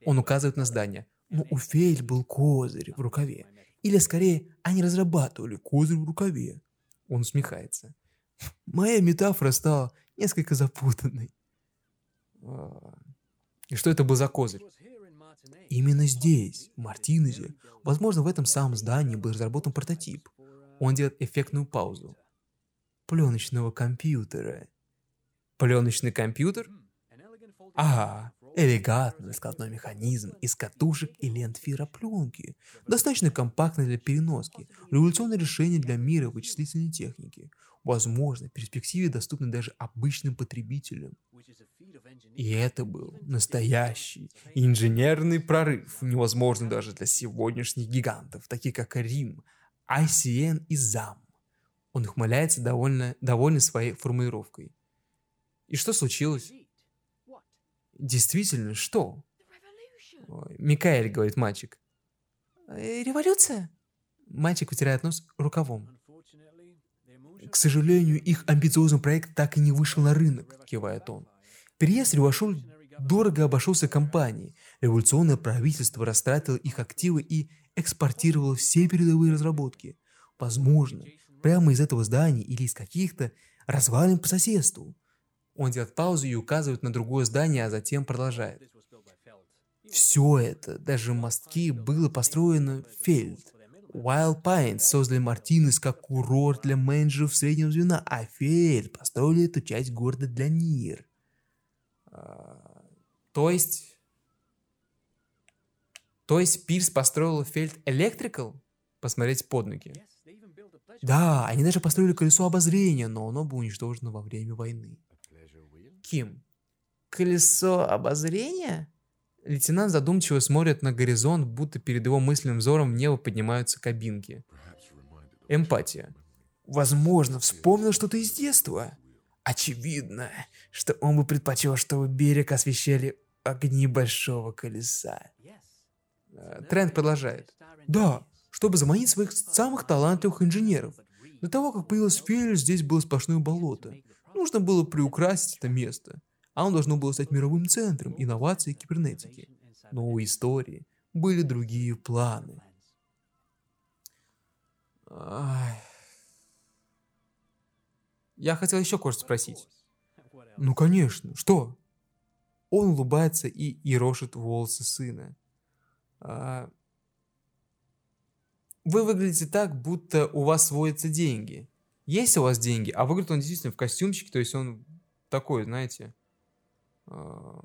Он указывает на здание, но у Фельд был козырь в рукаве. Или скорее, они разрабатывали козырь в рукаве. Он усмехается. Моя метафора стала несколько запутанной. А, и что это был за козырь? Именно здесь, в Мартинезе, возможно, в этом самом здании был разработан прототип. Он делает эффектную паузу. Пленочного компьютера. Пленочный компьютер? Ага, элегантный складной механизм из катушек и лент фиропленки, достаточно компактный для переноски, революционное решение для мира вычислительной техники, возможно, в перспективе доступный даже обычным потребителям. И это был настоящий инженерный прорыв, невозможный даже для сегодняшних гигантов, таких как Рим, ICN и ZAM. Он ухмыляется довольно, довольный своей формулировкой. И что случилось? Действительно, что? Микаэль, говорит мальчик. «Э, Революция? Мальчик вытирает нос рукавом. К сожалению, их амбициозный проект так и не вышел на рынок, кивает он. Переезд Ревашуль дорого обошелся компании. Революционное правительство растратило их активы и экспортировало все передовые разработки. Возможно, прямо из этого здания или из каких-то развалин по соседству. Он делает паузу и указывает на другое здание, а затем продолжает. Все это, даже мостки, было построено Фельд. Wild Pines создали Мартинес как курорт для менеджеров среднего звена, а Фельд построили эту часть города для Нир. А, то есть... То есть Пирс построил Фельд Electrical? Посмотреть под ноги. Да, они даже построили колесо обозрения, но оно было уничтожено во время войны. Ким. Колесо обозрения? Лейтенант задумчиво смотрит на горизонт, будто перед его мысленным взором в небо поднимаются кабинки. Эмпатия. Возможно, вспомнил что-то из детства. Очевидно, что он бы предпочел, чтобы берег освещали огни большого колеса. Э, Тренд продолжает. Да, чтобы заманить своих самых талантливых инженеров. До того, как появилась Фель, здесь было сплошное болото. Нужно было приукрасить это место. А он должно было стать мировым центром инноваций и кибернетики. Но у истории были другие планы. Я хотел еще кое-что спросить. Ну, конечно. Что? Он улыбается и ерошит волосы сына. А... Вы выглядите так, будто у вас сводятся деньги. Есть у вас деньги, а выглядит он действительно в костюмчике, то есть он такой, знаете, а,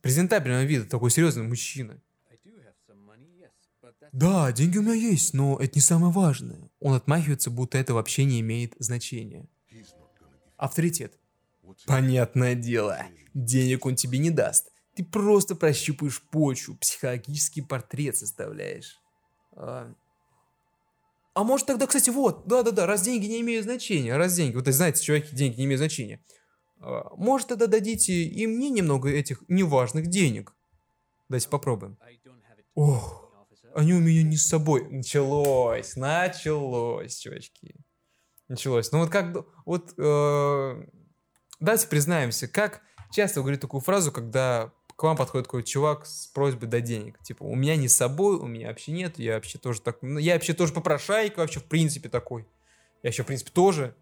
презентабельного вида, такой серьезный мужчина. Да, деньги у меня есть, но это не самое важное. Он отмахивается, будто это вообще не имеет значения. Авторитет. Понятное дело, денег он тебе не даст. Ты просто прощупаешь почву, психологический портрет составляешь. А, может тогда, кстати, вот, да-да-да, раз деньги не имеют значения, раз деньги, вот знаете, человеки деньги не имеют значения. А, может тогда дадите и мне немного этих неважных денег? Давайте попробуем. Ох, они у меня не с собой. Началось, началось, чувачки. Началось. Ну вот как, вот, э, давайте признаемся, как часто говорит такую фразу, когда к вам подходит какой-то чувак с просьбой дать денег. Типа, у меня не с собой, у меня вообще нет, я вообще тоже так, ну, я вообще тоже попрошайка вообще в принципе такой. Я еще в принципе тоже.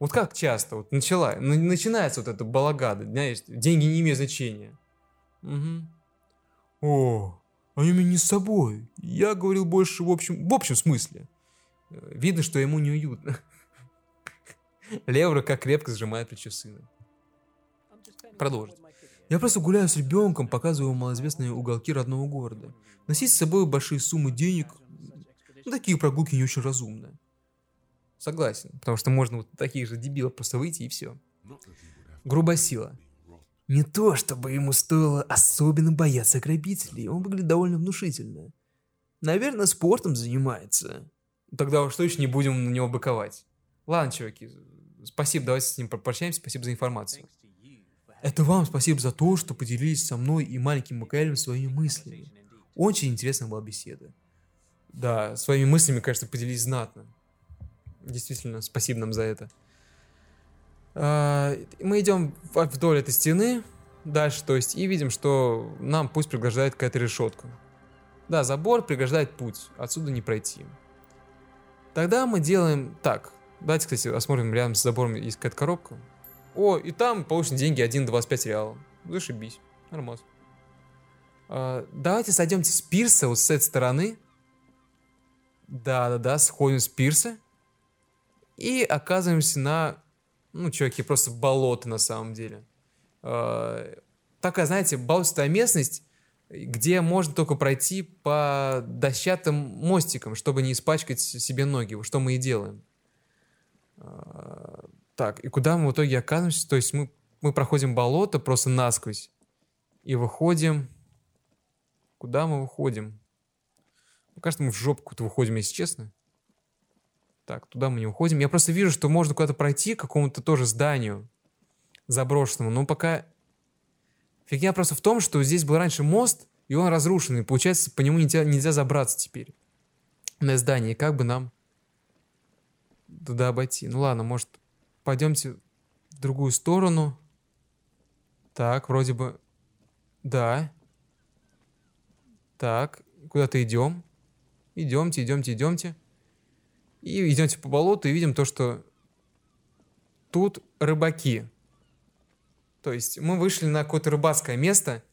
Вот как часто вот начала, начинается вот эта балагада, знаешь, деньги не имеют значения. Угу. О, они меня не с собой. Я говорил больше в общем, в общем смысле. Э, видно, что ему неуютно. (laughs) Левра как крепко сжимает плечо сына. Продолжить. Я просто гуляю с ребенком, показываю малоизвестные уголки родного города. Носить с собой большие суммы денег, ну, такие прогулки не очень разумно. Согласен, потому что можно вот таких же дебилов просто выйти и все. Грубая сила. Не то, чтобы ему стоило особенно бояться грабителей, он выглядит довольно внушительно. Наверное, спортом занимается. Тогда уж точно не будем на него быковать. Ладно, чуваки, спасибо, давайте с ним попрощаемся, спасибо за информацию. Это вам спасибо за то, что поделились со мной и маленьким Макаэлем своими мыслями. Очень интересная была беседа. Да, своими мыслями, кажется, поделились знатно. Действительно, спасибо нам за это. А, мы идем вдоль этой стены дальше, то есть, и видим, что нам путь преграждает какая-то решетка. Да, забор преграждает путь, отсюда не пройти. Тогда мы делаем так. Давайте, кстати, осмотрим рядом с забором есть какая-то коробка. О, и там получены деньги 1,25 реала. Зашибись. Нормас. А, давайте сойдемте с пирса вот с этой стороны. Да-да-да, сходим с пирса. И оказываемся на ну, чуваки, просто болото на самом деле. Э, такая, знаете, болотистая местность, где можно только пройти по дощатым мостикам, чтобы не испачкать себе ноги, что мы и делаем. Так, и куда мы в итоге оказываемся? То есть мы, мы проходим болото просто насквозь и выходим... Куда мы выходим? Мне кажется, мы в жопу какую-то выходим, если честно. Так, туда мы не уходим. Я просто вижу, что можно куда-то пройти, к какому-то тоже зданию заброшенному. Но пока... Фигня просто в том, что здесь был раньше мост, и он разрушен. И получается, по нему нельзя, нельзя забраться теперь на здание. И как бы нам туда обойти? Ну ладно, может, пойдемте в другую сторону. Так, вроде бы... Да. Так, куда-то идем. Идемте, идемте, идемте. И идемте по болоту и видим то, что тут рыбаки. То есть мы вышли на какое-то рыбацкое место,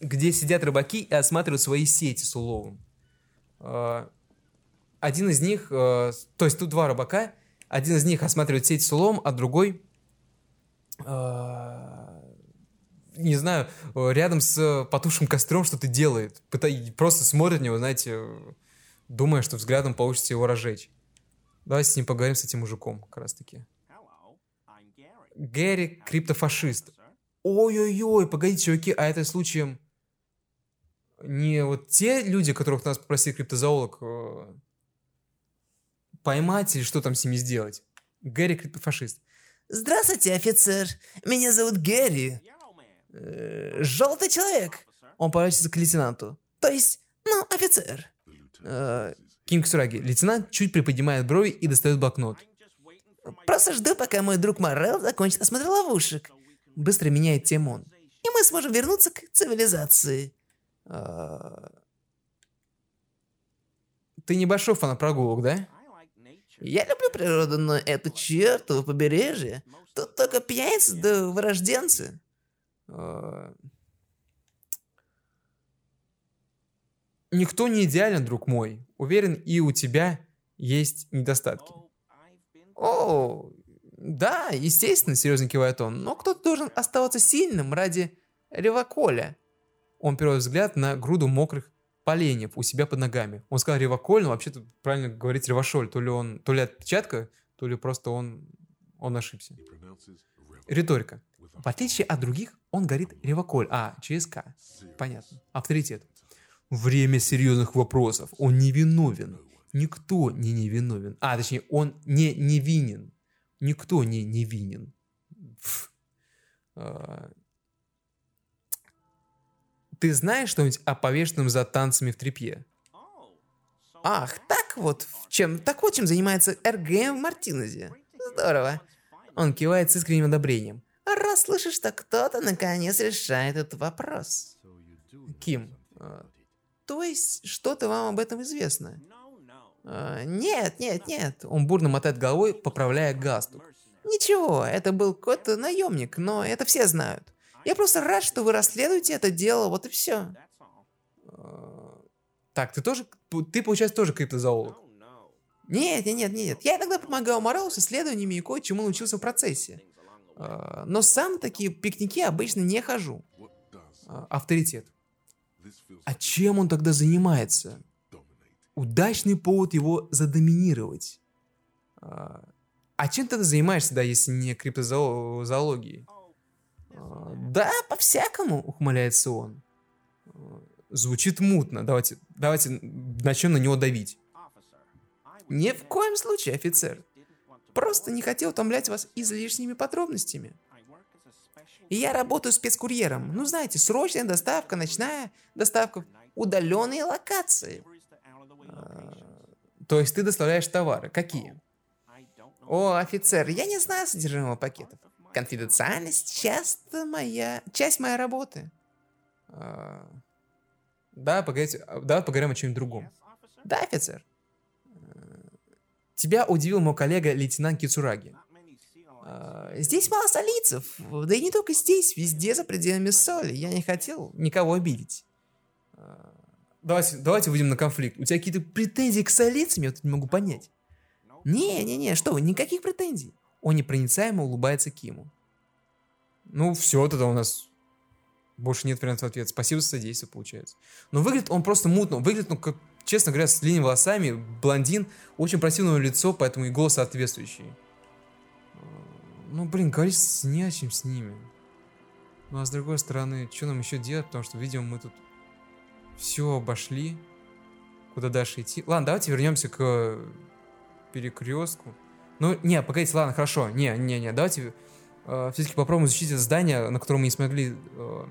где сидят рыбаки и осматривают свои сети с уловом. А, один из них, а, то есть тут два рыбака, один из них осматривает сеть с уловом, а другой, а, не знаю, рядом с потушим костром что-то делает. Просто смотрит на него, знаете, думая, что взглядом получится его разжечь. Давайте с ним поговорим, с этим мужиком, как раз таки. Гэри криптофашист. Ой-ой-ой, погодите, чуваки, а это случаем не вот те люди, которых нас попросил криптозоолог э, поймать или что там с ними сделать? Гэри криптофашист. Здравствуйте, офицер. Меня зовут Гэри. Э, желтый человек. Он поворачивается к лейтенанту. То есть, ну, офицер. Э, Кинг Сураги. Лейтенант чуть приподнимает брови и достает блокнот. Просто жду, пока мой друг Морел закончит осмотр ловушек. Быстро меняет тему он. И мы сможем вернуться к цивилизации. А... Ты небольшой фанат прогулок, да? Я люблю природу, но это чертово побережье. Тут только пьяницы да вырожденцы. А... Никто не идеален, друг мой. Уверен, и у тебя есть недостатки. О, да, естественно, серьезно кивает он. Но кто-то должен оставаться сильным ради Реваколя. Он переводит взгляд на груду мокрых поленьев у себя под ногами. Он сказал Реваколь, но вообще-то правильно говорить Ревашоль. То ли он, то ли отпечатка, то ли просто он, он ошибся. Риторика. В отличие от других, он говорит Реваколь. А, ЧСК. Понятно. Авторитет. Время серьезных вопросов. Он невиновен. Никто не невиновен. А, точнее, он не невинен. Никто не невинен. А. Ты знаешь что-нибудь о повешенном за танцами в трепье? Ах, так вот в чем, так вот чем занимается РГМ в Мартинезе. Здорово. Он кивает с искренним одобрением. Раз слышишь, что кто-то наконец решает этот вопрос. Ким, а, то есть, что-то вам об этом известно? А, нет, нет, нет. Он бурно мотает головой, поправляя галстук. Ничего, это был какой-то наемник, но это все знают. Я просто рад, что вы расследуете это дело, вот и все. А, так, ты тоже, ты, получается, тоже криптозоолог? Нет, нет, нет, нет. Я иногда помогал Моралу с исследованиями и кое-чему научился в процессе. А, но сам такие пикники обычно не хожу. Авторитет. А чем он тогда занимается? Удачный повод его задоминировать. А, а чем ты занимаешься, да, если не криптозоологией? «А, Да, по-всякому, ухмыляется он. «А, Звучит мутно. Давайте, давайте начнем на него давить. Ни в коем случае, офицер. Просто не хотел утомлять вас излишними подробностями. Я работаю спецкурьером. Ну, знаете, срочная доставка, ночная доставка, удаленные локации. То есть ты доставляешь товары. Какие? О, офицер, я не знаю содержимого пакетов. Конфиденциальность часто моя... часть моей работы. А, Да, погодите, а, давай поговорим о чем-нибудь другом. Да, офицер? Тебя удивил мой коллега лейтенант Кицураги. А, Здесь мало солицев. Да и не только здесь, везде за пределами соли. Я не хотел никого обидеть. Давайте, давайте выйдем на конфликт. У тебя какие-то претензии к солицам, я тут не могу понять. Не-не-не, что вы, никаких претензий. Он непроницаемо улыбается Киму. Ну, все, тогда у нас больше нет вариантов ответа. Спасибо за содействие, получается. Но выглядит он просто мутно. Выглядит, ну, как, честно говоря, с длинными волосами, блондин, очень противное лицо, поэтому и голос соответствующий. Ну, блин, говорить не о чем с ними. Ну, а с другой стороны, что нам еще делать? Потому что, видимо, мы тут все обошли. Куда дальше идти? Ладно, давайте вернемся к перекрестку. Ну, не, погодите, ладно, хорошо. Не, не, не, давайте все-таки попробуем изучить это здание, на котором мы не смогли э,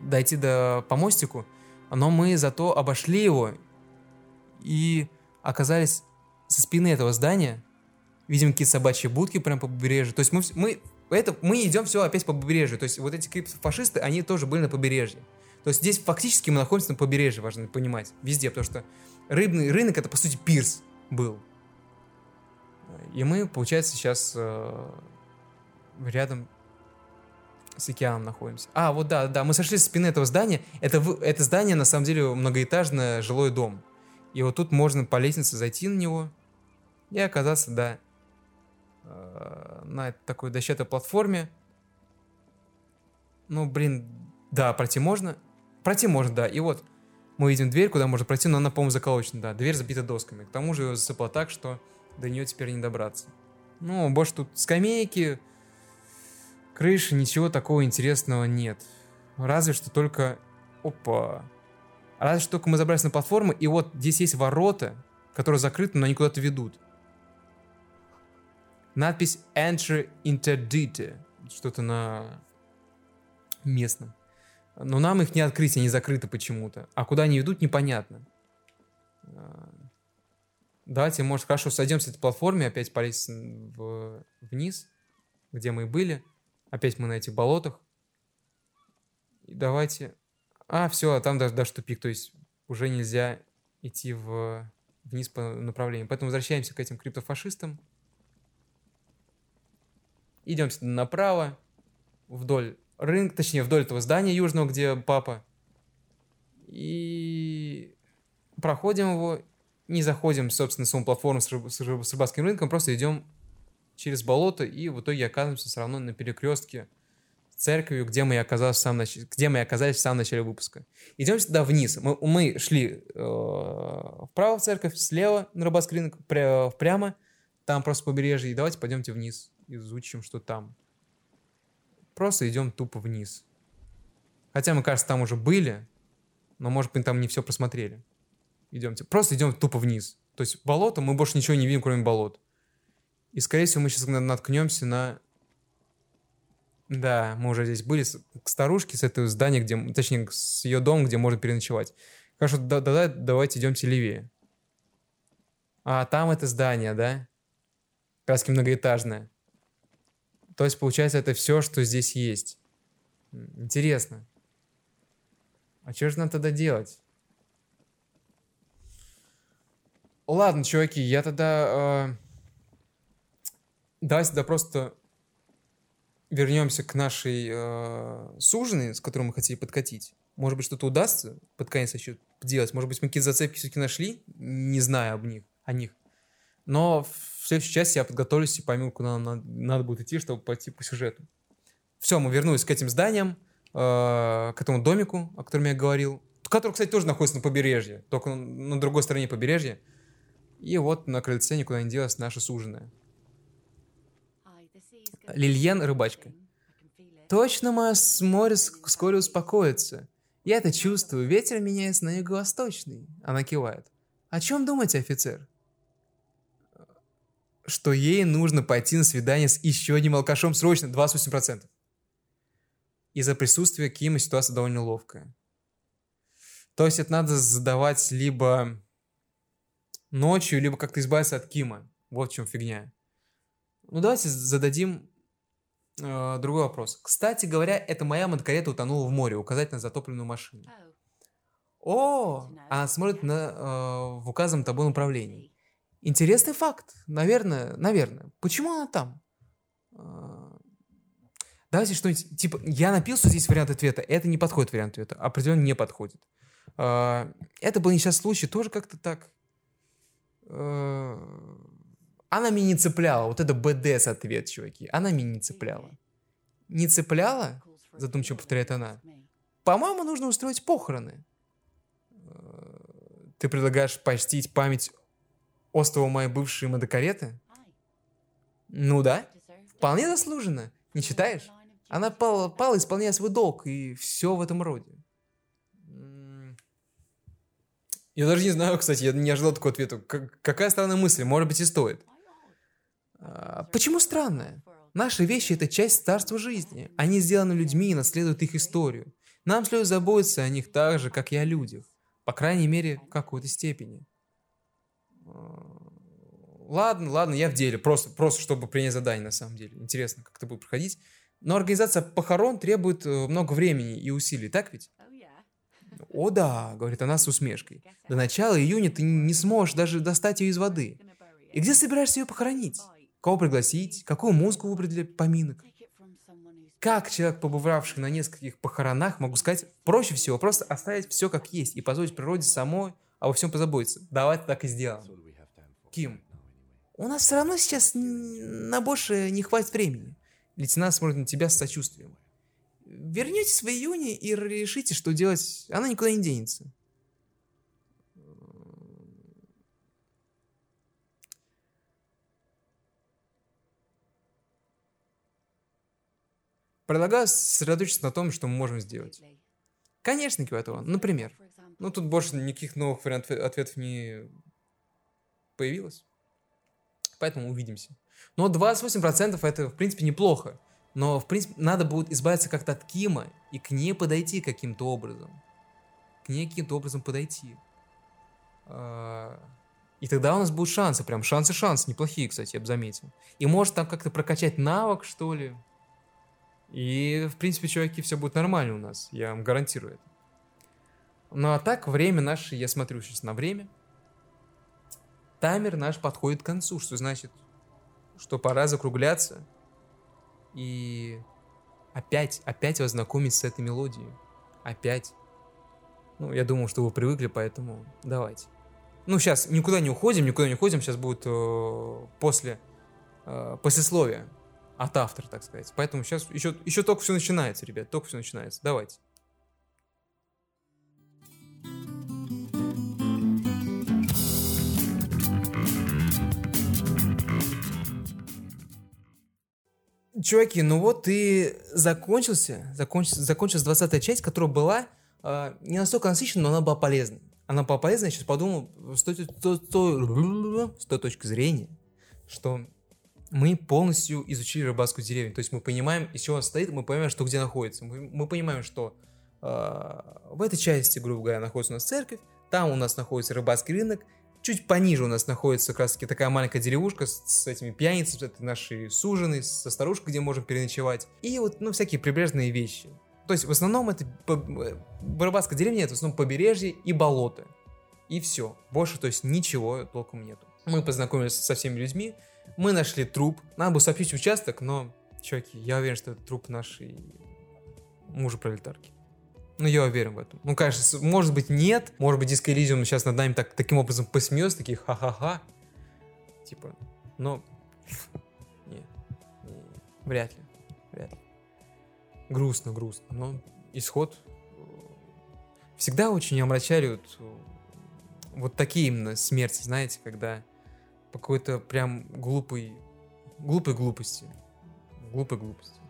дойти до по мостику. Но мы зато обошли его и оказались со спины этого здания. Видим какие-то собачьи будки прям по побережью. То есть мы, мы, это, мы идем все опять по побережью. То есть вот эти криптофашисты, они тоже были на побережье. То есть здесь фактически мы находимся на побережье, важно понимать. Везде, потому что рыбный рынок это по сути пирс был. И мы, получается, сейчас э, рядом с океаном находимся. А, вот да, да, мы сошли со спины этого здания. Это, это здание, на самом деле, многоэтажное жилой дом. И вот тут можно по лестнице зайти на него и оказаться, да, э, на такой дощатой платформе. Ну, блин, да, пройти можно. Пройти можно, да. И вот мы видим дверь, куда можно пройти, но она, по-моему, заколочена, да. Дверь забита досками. К тому же ее засыпало так, что до нее теперь не добраться. Ну, больше тут скамейки, крыши, ничего такого интересного нет. Разве что только... Опа. Разве что только мы забрались на платформу, и вот здесь есть ворота, которые закрыты, но они куда-то ведут. Надпись Enter Interdite. Что-то на местном. Но нам их не открыть, они закрыты почему-то. А куда они ведут, непонятно. А, Давайте, может, хорошо, сойдемся этой платформе, опять полезть в- вниз, где мы и были. Опять мы на этих болотах. И давайте... А, все, там даже, даже тупик, то есть уже нельзя идти в... вниз по направлению. Поэтому возвращаемся к этим криптофашистам. Идем направо, вдоль рынка, точнее, вдоль этого здания южного, где папа. И проходим его, не заходим, собственно, саму платформу с, рыб- с с рыбацким рынком, просто идем через болото и в итоге оказываемся все равно на перекрестке с церковью, где мы и оказались в самом начале, где мы и оказались в самом начале выпуска. Идем сюда вниз. Мы, мы шли э, вправо в церковь, слева на рыбацкий рынок, пря- прямо, там просто побережье. И давайте пойдемте вниз, изучим, что там. Просто идем тупо вниз. Хотя мы, кажется, там уже были, но, может быть, там не все просмотрели. Идемте. Просто идем тупо вниз. То есть болото, мы больше ничего не видим, кроме болот. И, скорее всего, мы сейчас наткнемся на... Да, мы уже здесь были к старушке с этого здания, где, точнее, с ее домом, где можно переночевать. Хорошо, да, да, да, давайте идемте левее. А, там это здание, да? Краски многоэтажное. То есть, получается, это все, что здесь есть. Интересно. А что же нам тогда делать? Ладно, чуваки, я тогда... э, Давайте тогда просто вернемся к нашей э, суженой, с которой мы хотели подкатить. Может быть, что-то удастся под конец еще сделать. Может быть, мы какие-то зацепки все-таки нашли, не знаю об них, о них. Но в следующей части я подготовлюсь и пойму, куда нам надо, надо будет идти, чтобы пойти по сюжету. Все, мы вернулись к этим зданиям, э, к этому домику, о котором я говорил, который, кстати, тоже находится на побережье, только на другой стороне побережья. И вот на крыльце никуда не делась наша суженая. Лильен рыбачка. Точно мое с- море вскоре успокоится. Я это чувствую. Ветер меняется на юго-восточный. Она кивает. О чем думаете, офицер? Что ей нужно пойти на свидание с еще одним алкашом срочно. 28%. Из-за присутствия Кима ситуация довольно неловкая. То есть это надо задавать либо ночью, либо как-то избавиться от Кима. Вот в чем фигня. Ну давайте зададим э, другой вопрос. Кстати говоря, это моя мотокарета утонула в море, указать на затопленную машину. О, она смотрит на, э, в указанном тобой направлении. Интересный факт. Наверное, наверное. Почему она там? Э, Давайте что-нибудь, типа, я напился здесь вариант ответа, это не подходит вариант ответа, определенно не подходит. Э, Это был несчастный случай, тоже как-то так. Э, Она меня не цепляла, вот это БДС ответ, чуваки. Она меня не цепляла. Не цепляла? Задумчиво повторяет она. По-моему, нужно устроить похороны. Э, Ты предлагаешь почтить память острова моей бывшей мотокареты? Ну да, вполне заслуженно. Не считаешь? Она пала, пала, исполняя свой долг, и все в этом роде. Я даже не знаю, кстати, я не ожидал такого ответа. Как- какая странная мысль, может быть и стоит. А, Почему странная? Наши вещи — это часть царства жизни. Они сделаны людьми и наследуют их историю. Нам следует заботиться о них так же, как и о людях. По крайней мере, в какой-то степени. А, Ладно, ладно, я в деле. Просто, просто чтобы принять задание, на самом деле. Интересно, как это будет проходить. Но организация похорон требует э, много времени и усилий, так ведь? О да, говорит она с усмешкой. До начала июня ты не сможешь даже достать ее из воды. И где собираешься ее похоронить? Кого пригласить? Какую музыку выбрать для поминок? Как человек, побывавший на нескольких похоронах, могу сказать, проще всего просто оставить все как есть и позволить природе самой обо всем позаботиться. Давайте так и сделаем. Ким, у нас все равно сейчас на больше не хватит времени. Лейтенант смотрит на тебя с сочувствием. Вернетесь в июне и решите, что делать. Она никуда не денется. Предлагаю сосредоточиться на том, что мы можем сделать. Конечно, кивает. Например. Ну, тут больше никаких новых вариантов ответов не появилось. Поэтому увидимся. Но 28% это, в принципе, неплохо. Но, в принципе, надо будет избавиться как-то от Кима и к ней подойти каким-то образом. К ней каким-то образом подойти. А, И тогда у нас будут шансы, прям шансы-шансы, неплохие, кстати, я бы заметил. И может там как-то прокачать навык, что ли. И, в принципе, чуваки, все будет нормально у нас, я вам гарантирую это. Ну а так, время наше, я смотрю сейчас на время. Таймер наш подходит к концу, что значит, что пора закругляться. И опять, опять вас знакомить с этой мелодией. Опять. Ну, я думал, что вы привыкли, поэтому давайте. Ну, сейчас никуда не уходим, никуда не уходим. Сейчас будет э, после э, послесловия от автора, так сказать. Поэтому сейчас еще, еще только все начинается, ребят, только все начинается. Давайте. Чуваки, ну вот и закончился, закончился, закончилась 20 часть, которая была э, не настолько насыщенной, но она была полезной. Она была полезной, я сейчас подумал, с той, с той- с той точки зрения, что мы полностью изучили рыбацкую деревню. То есть мы понимаем, из чего она состоит, мы понимаем, что где находится. Мы, мы понимаем, что э, в этой части, грубо говоря, находится у нас церковь, там у нас находится рыбацкий рынок, чуть пониже у нас находится как раз таки такая маленькая деревушка с, с этими пьяницами, с этой нашей суженой, со старушкой, где можем переночевать. И вот, ну, всякие прибрежные вещи. То есть в основном это э, рыбацкая деревня, это в основном побережье и болото. И все. Больше, то есть, ничего толком нету. Мы познакомились со всеми людьми, мы нашли труп. Надо было сообщить участок, но, чуваки, я уверен, что это труп нашей мужа-пролетарки. Ну, я уверен в этом. Ну, конечно, может быть, нет. Может быть, Диско Элизиум сейчас над нами так, таким образом посмеется, такие ха-ха-ха. Типа, но... (laughs) Не, не, вряд ли. Вряд ли. Грустно, грустно. Но исход э, всегда очень омрачали вот, э, вот такие именно смерти, знаете, когда по какой-то прям глупой, глупой глупости. Глупой глупости.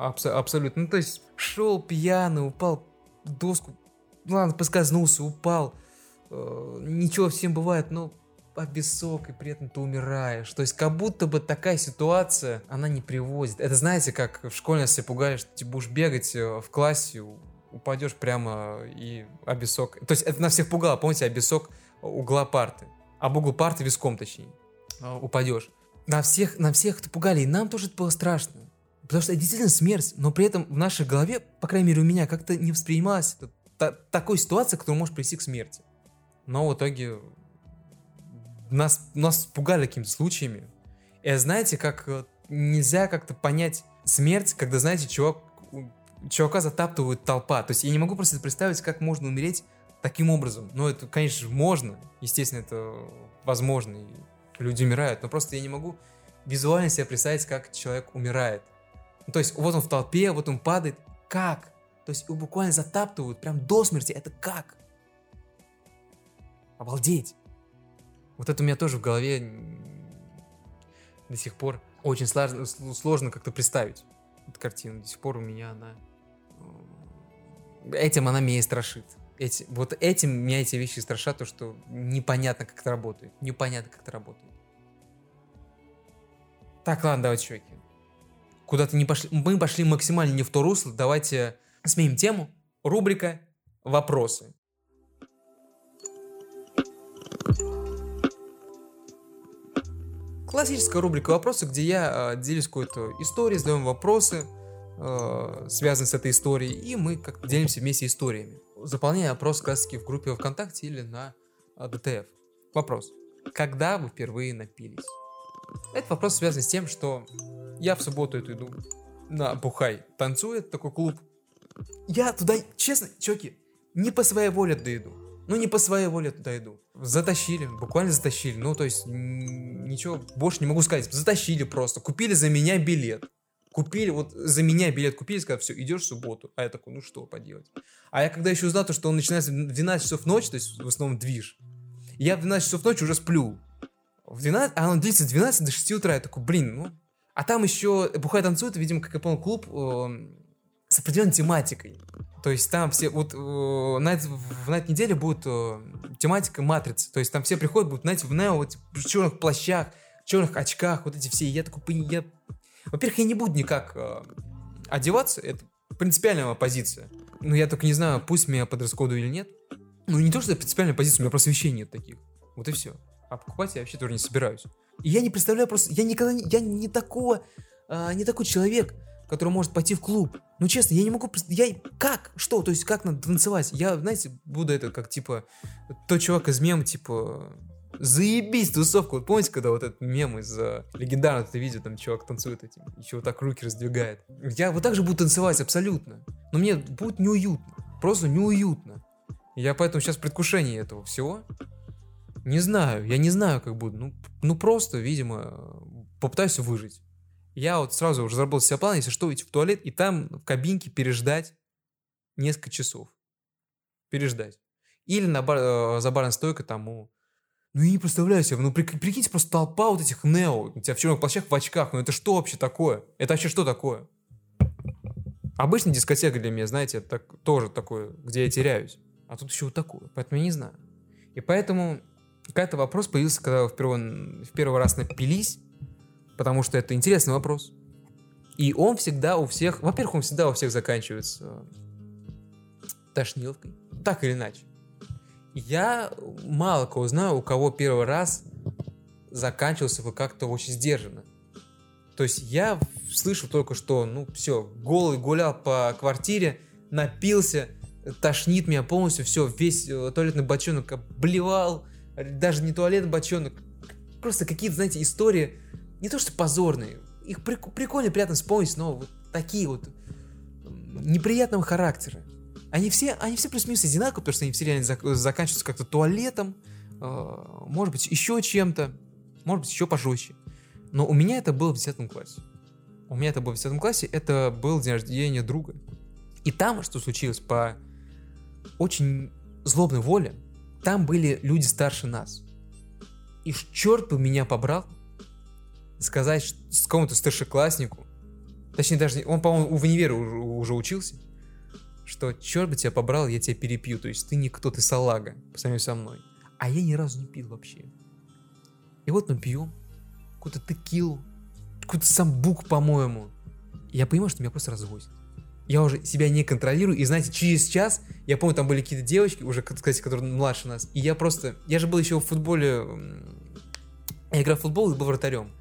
Абсо- абсолютно. Ну, то есть, шел пьяный, упал в доску, ну, ладно, поскользнулся, упал. Э, ничего, всем бывает, но обессок, и при этом ты умираешь. То есть, как будто бы такая ситуация, она не приводит. Это знаете, как в школе нас все пугали, что ты будешь бегать э, в классе, упадешь прямо и обесок. То есть, это на всех пугало, помните, обесок угла парты. Об угол парты виском, точнее. Упадешь. На всех, на всех это пугали, и нам тоже это было страшно. Потому что это действительно смерть, но при этом в нашей голове, по крайней мере у меня, как-то не воспринималась та- такой ситуация, которая может привести к смерти. Но в итоге нас, нас пугали какими-то случаями. И знаете, как э, нельзя как-то понять смерть, когда, знаете, чувак, чувака затаптывает толпа. То есть я не могу просто представить, как можно умереть таким образом. Ну, это, конечно можно. Естественно, это возможно. И люди умирают. Но просто я не могу визуально себе представить, как человек умирает. Ну, то есть вот он в толпе, вот он падает. Как? То есть его буквально затаптывают прям до смерти. Это как? Обалдеть. Вот это у меня тоже в голове до сих пор очень сложно, сложно как-то представить эту картину. До сих пор у меня она... э, Этим она меня и страшит. Эти, вот этим меня эти вещи страшат, то, что непонятно, как это работает. Непонятно, как это работает. Так, ладно, давайте, чуваки. Куда-то не пошли. Мы пошли максимально не в то русло. Давайте сменим тему. Рубрика «Вопросы». Классическая рубрика «Вопросы», где я э, делюсь какой-то историей, задаем вопросы, э, связанные с этой историей, и мы как делимся вместе историями. Заполняя опрос раз-таки в группе ВКонтакте или на э, ДТФ. Вопрос. Когда вы впервые напились? Этот вопрос связан с тем, что я в субботу эту иду на Бухай танцует такой клуб. Я туда, честно, чуваки, не по своей воле туда иду. Ну, не по своей воле туда иду. Затащили, буквально затащили. Ну, то есть, ничего больше не могу сказать. Затащили просто. Купили за меня билет. Купили, вот за меня билет купили, сказали, все, идешь в субботу. А я такой, ну что поделать. А я когда еще узнал, то, что он начинается в 12 часов ночи, то есть в основном движ, я в 12 часов ночи уже сплю. В 12, а он длится с 12 до 6 утра. Я такой, блин, ну... А там еще Бухай танцует, видимо, как я понял, клуб э, с определенной тематикой. То есть там все, вот э, на, в, на этой неделе будет э, тематика матрицы. То есть там все приходят, будут, знаете, в нео, вот, в черных плащах, черных очках, вот эти все. Я такой, «Блин, я... Во-первых, я не буду никак э, одеваться, это принципиальная позиция. Ну, я только не знаю, пусть меня подрасходу или нет. Ну, не то, что это принципиальная позиция, у меня просто вещей нет таких. Вот и все. А покупать я вообще тоже не собираюсь. Я не представляю просто, я никогда я не такого, а, не такой человек, который может пойти в клуб. Ну, честно, я не могу, я, как, что, то есть, как надо танцевать? Я, знаете, буду это, как, типа, тот чувак из мема, типа, заебись тусовка. Вот помните, когда вот этот мем из э, легендарного видео, там чувак танцует этим, еще вот так руки раздвигает. Я вот так же буду танцевать, абсолютно. Но мне будет неуютно, просто неуютно. Я поэтому сейчас в предвкушении этого всего. Не знаю, я не знаю, как буду. Ну, ну просто, видимо, попытаюсь выжить. Я вот сразу уже заработал себе план, если что, идти в туалет и там в кабинке переждать несколько часов. Переждать. Или на бар, э, за барной стойкой там у... Ну, я не представляю себе, ну, прик- прикиньте, просто толпа вот этих нео, у тебя в черных плащах, в очках, ну, это что вообще такое? Это вообще что такое? Обычная дискотека для меня, знаете, это так, тоже такое, где я теряюсь. А тут еще вот такое, поэтому я не знаю. И поэтому какой-то вопрос появился, когда вы в первый, раз напились, потому что это интересный вопрос. И он всегда у всех, во-первых, он всегда у всех заканчивается тошнилкой, так или иначе. Я мало кого знаю, у кого первый раз заканчивался бы как-то очень сдержанно. То есть я слышал только, что, ну, все, голый гулял по квартире, напился, тошнит меня полностью, все, весь э, туалетный бочонок обливал, даже не туалетный бочонок, просто какие-то, знаете, истории, не то что позорные, их прик- прикольно, приятно вспомнить, но вот такие вот неприятного характера. Они все, они все плюс-минус одинаковые, потому что они все реально зак- заканчиваются как-то туалетом, э, может быть, еще чем-то, может быть, еще пожестче. Но у меня это было в 10 классе. У меня это было в 10 классе, это был день рождения друга. И там, что случилось, по очень злобной воле, там были люди старше нас. И черт бы меня побрал сказать с какому-то старшекласснику, точнее даже, он, по-моему, в универе уже, уже учился, что черт бы тебя побрал, я тебя перепью, то есть ты никто, ты салага по сравнению со мной. А я ни разу не пил вообще. И вот мы пьем какую-то текилу, какой-то самбук, по-моему. Я понимаю, что меня просто развозит. Я уже себя не контролирую, и знаете, через час, я помню, там были какие-то девочки, уже, кстати, которые младше нас, и я просто, я же был еще в футболе, я играл в футбол и был вратарем.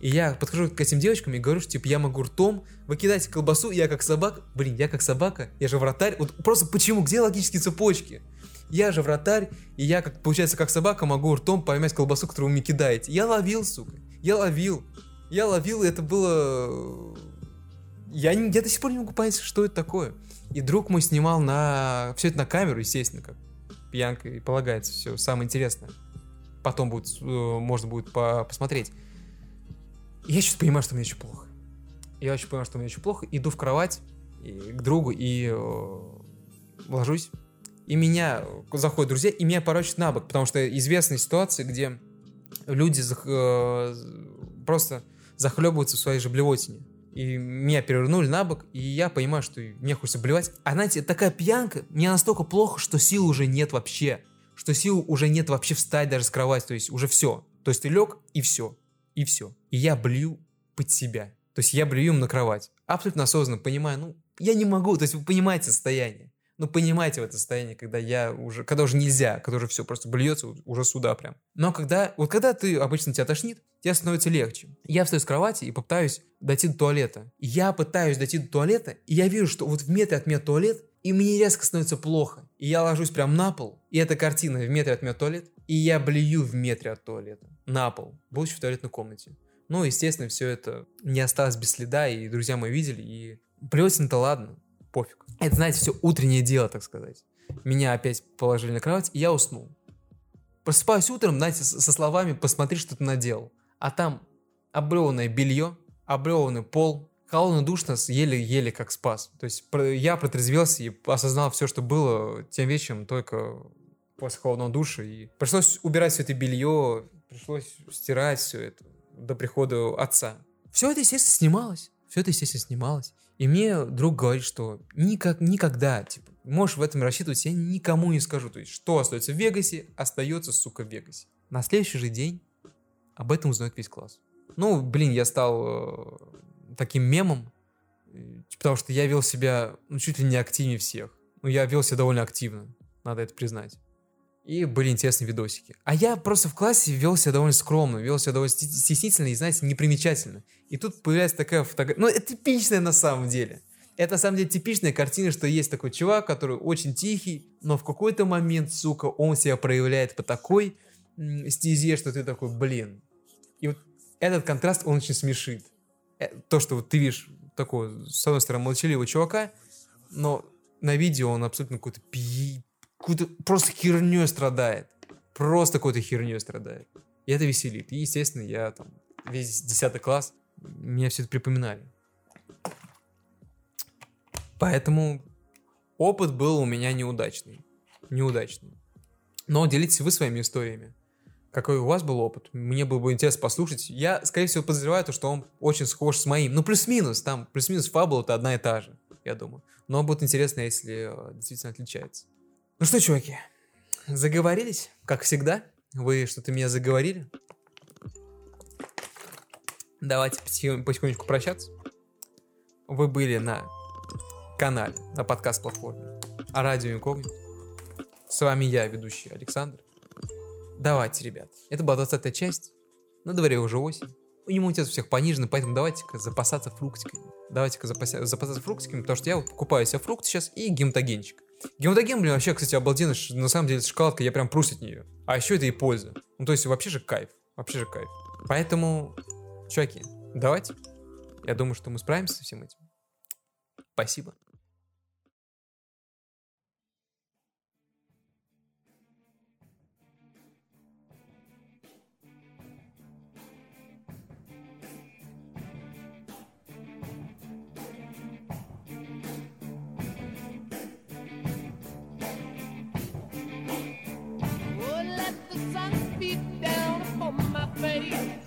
И я подхожу к этим девочкам и говорю, что типа я могу ртом, вы кидаете колбасу, я как собака, блин, я как собака, я же вратарь, вот просто почему, где логические цепочки? Я же вратарь, и я, как получается, как собака, могу ртом поймать колбасу, которую вы мне кидаете. Я ловил, сука, я ловил. Я ловил, и это было... Я, я до сих пор не могу понять, что это такое. И друг мой снимал на... Все это на камеру, естественно, как пьянка и полагается. Все самое интересное. Потом будет, э, можно будет по- посмотреть. И я сейчас понимаю, что мне еще плохо. Я очень понимаю, что мне еще плохо. Иду в кровать и к другу и э, ложусь. И меня э, заходят друзья, и меня порочат на бок, потому что известны ситуации, где люди зах- э, просто захлебываются в своей же блевотине. И меня перевернули на бок, и я понимаю, что мне хочется блевать. А знаете, такая пьянка, мне настолько плохо, что сил уже нет вообще. Что сил уже нет вообще встать даже с кровати, то есть уже все. То есть ты лег, и все. И все. И я блюю под себя. То есть я блюю на кровать. Абсолютно осознанно понимаю, ну, я не могу. То есть вы понимаете состояние. Ну, понимаете в это состояние, когда я уже, когда уже нельзя, когда уже все просто блюется уже сюда прям. Но когда, вот когда ты обычно тебя тошнит, тебе становится легче. Я встаю с кровати и попытаюсь дойти до туалета. Я пытаюсь дойти до туалета, и я вижу, что вот в метре от меня туалет, и мне резко становится плохо. И я ложусь прям на пол, и эта картина в метре от меня туалет, и я блюю в метре от туалета. На пол, будучи в туалетной комнате. Ну, естественно, все это не осталось без следа, и друзья мои видели, и блевотин-то ладно, пофиг. Это, знаете, все утреннее дело, так сказать. Меня опять положили на кровать, и я уснул. Просыпаюсь утром, знаете, со словами «посмотри, что ты наделал». А там облеванное белье, облеванный пол, холодно душно, еле-еле как спас. То есть я протрезвелся и осознал все, что было тем вечером только после холодного душа. И пришлось убирать все это белье, пришлось стирать все это до прихода отца. Все это, естественно, снималось. Все это, естественно, снималось. И мне друг говорит, что никак, никогда, типа, можешь в этом рассчитывать, я никому не скажу. То есть, что остается в Вегасе, остается, сука, в Вегасе. На следующий же день об этом узнает весь класс. Ну, блин, я стал э, таким мемом, э, потому что я вел себя, ну, чуть ли не активнее всех. Ну, я вел себя довольно активно, надо это признать. И были интересные видосики. А я просто в классе вел себя довольно скромно, вел себя довольно стеснительно и, знаете, непримечательно. И тут появляется такая фотография. Ну, это типичная на самом деле. Это на самом деле типичная картина, что есть такой чувак, который очень тихий, но в какой-то момент, сука, он себя проявляет по такой стезе, что ты такой, блин. И вот этот контраст, он очень смешит. Э, То, что вот ты видишь такого, с одной стороны, молчаливого чувака, но на видео он абсолютно какой-то пи... какой-то просто херней страдает. Просто какой-то херней страдает. И это веселит. И, естественно, я там весь 10 класс, мне все это припоминали. Поэтому опыт был у меня неудачный. Неудачный. Но делитесь вы своими историями. Какой у вас был опыт? Мне было бы интересно послушать. Я, скорее всего, подозреваю, то, что он очень схож с моим. Ну, плюс-минус. Там плюс-минус фабула-то одна и та же, я думаю. Но будет интересно, если э, действительно отличается. Ну что, чуваки, заговорились? Как всегда. Вы что-то меня заговорили? Давайте потихон- потихонечку прощаться. Вы были на канале, на подкаст-платформе а радио Инкогнито. С вами я, ведущий Александр. Давайте, ребят. Это была 20 часть. На дворе уже осень. Иммунитет у всех понижен, поэтому давайте-ка запасаться фруктиками. Давайте-ка запасаться фруктиками, потому что я вот покупаю себе фрукты сейчас и гематогенчик. Гематоген, блин, вообще, кстати, обалденно. На самом деле, шоколадка, я прям прус от нее. А еще это и польза. Ну, то есть, вообще же кайф. Вообще же кайф. Поэтому, чуваки, давайте. Я думаю, что мы справимся со всем этим. Спасибо. Face.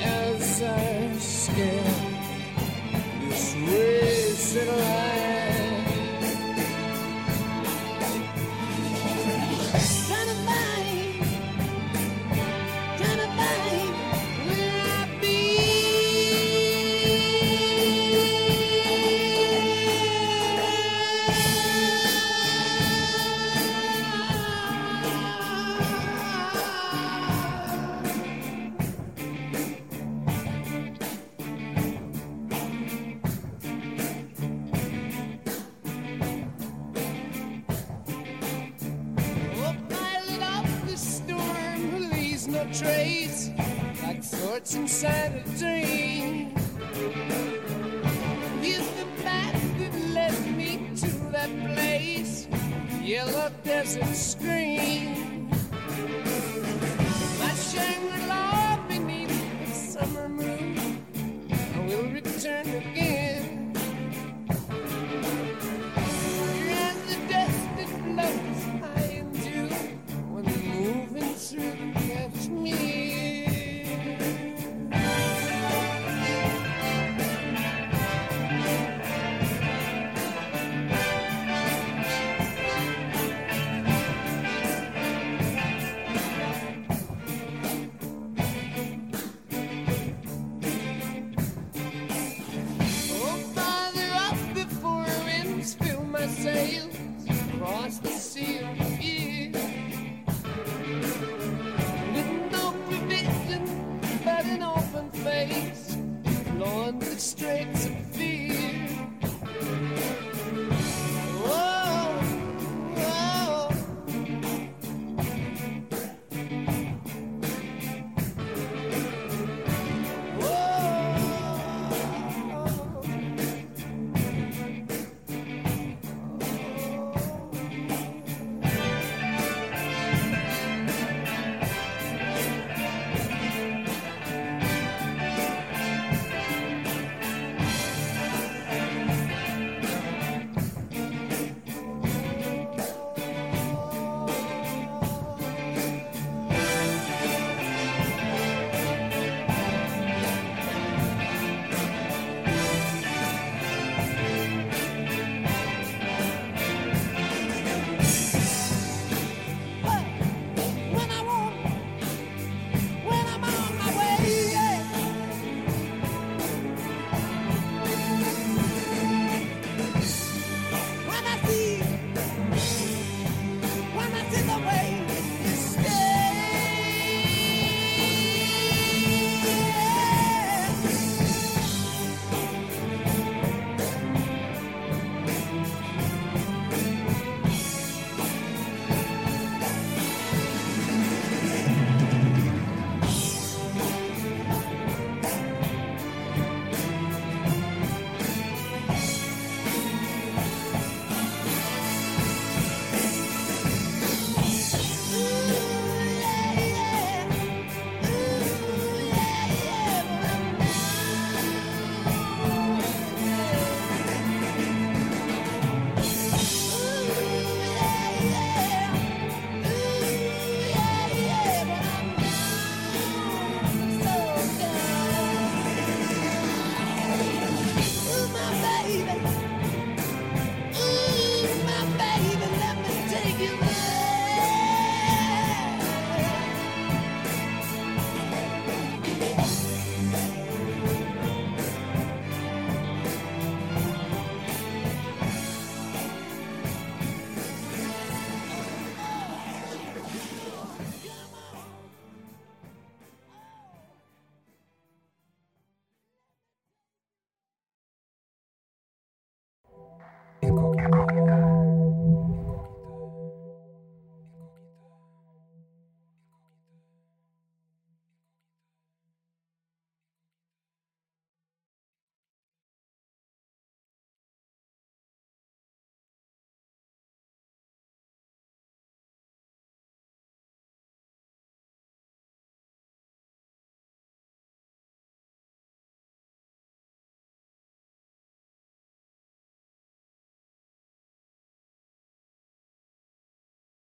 As I scan this racing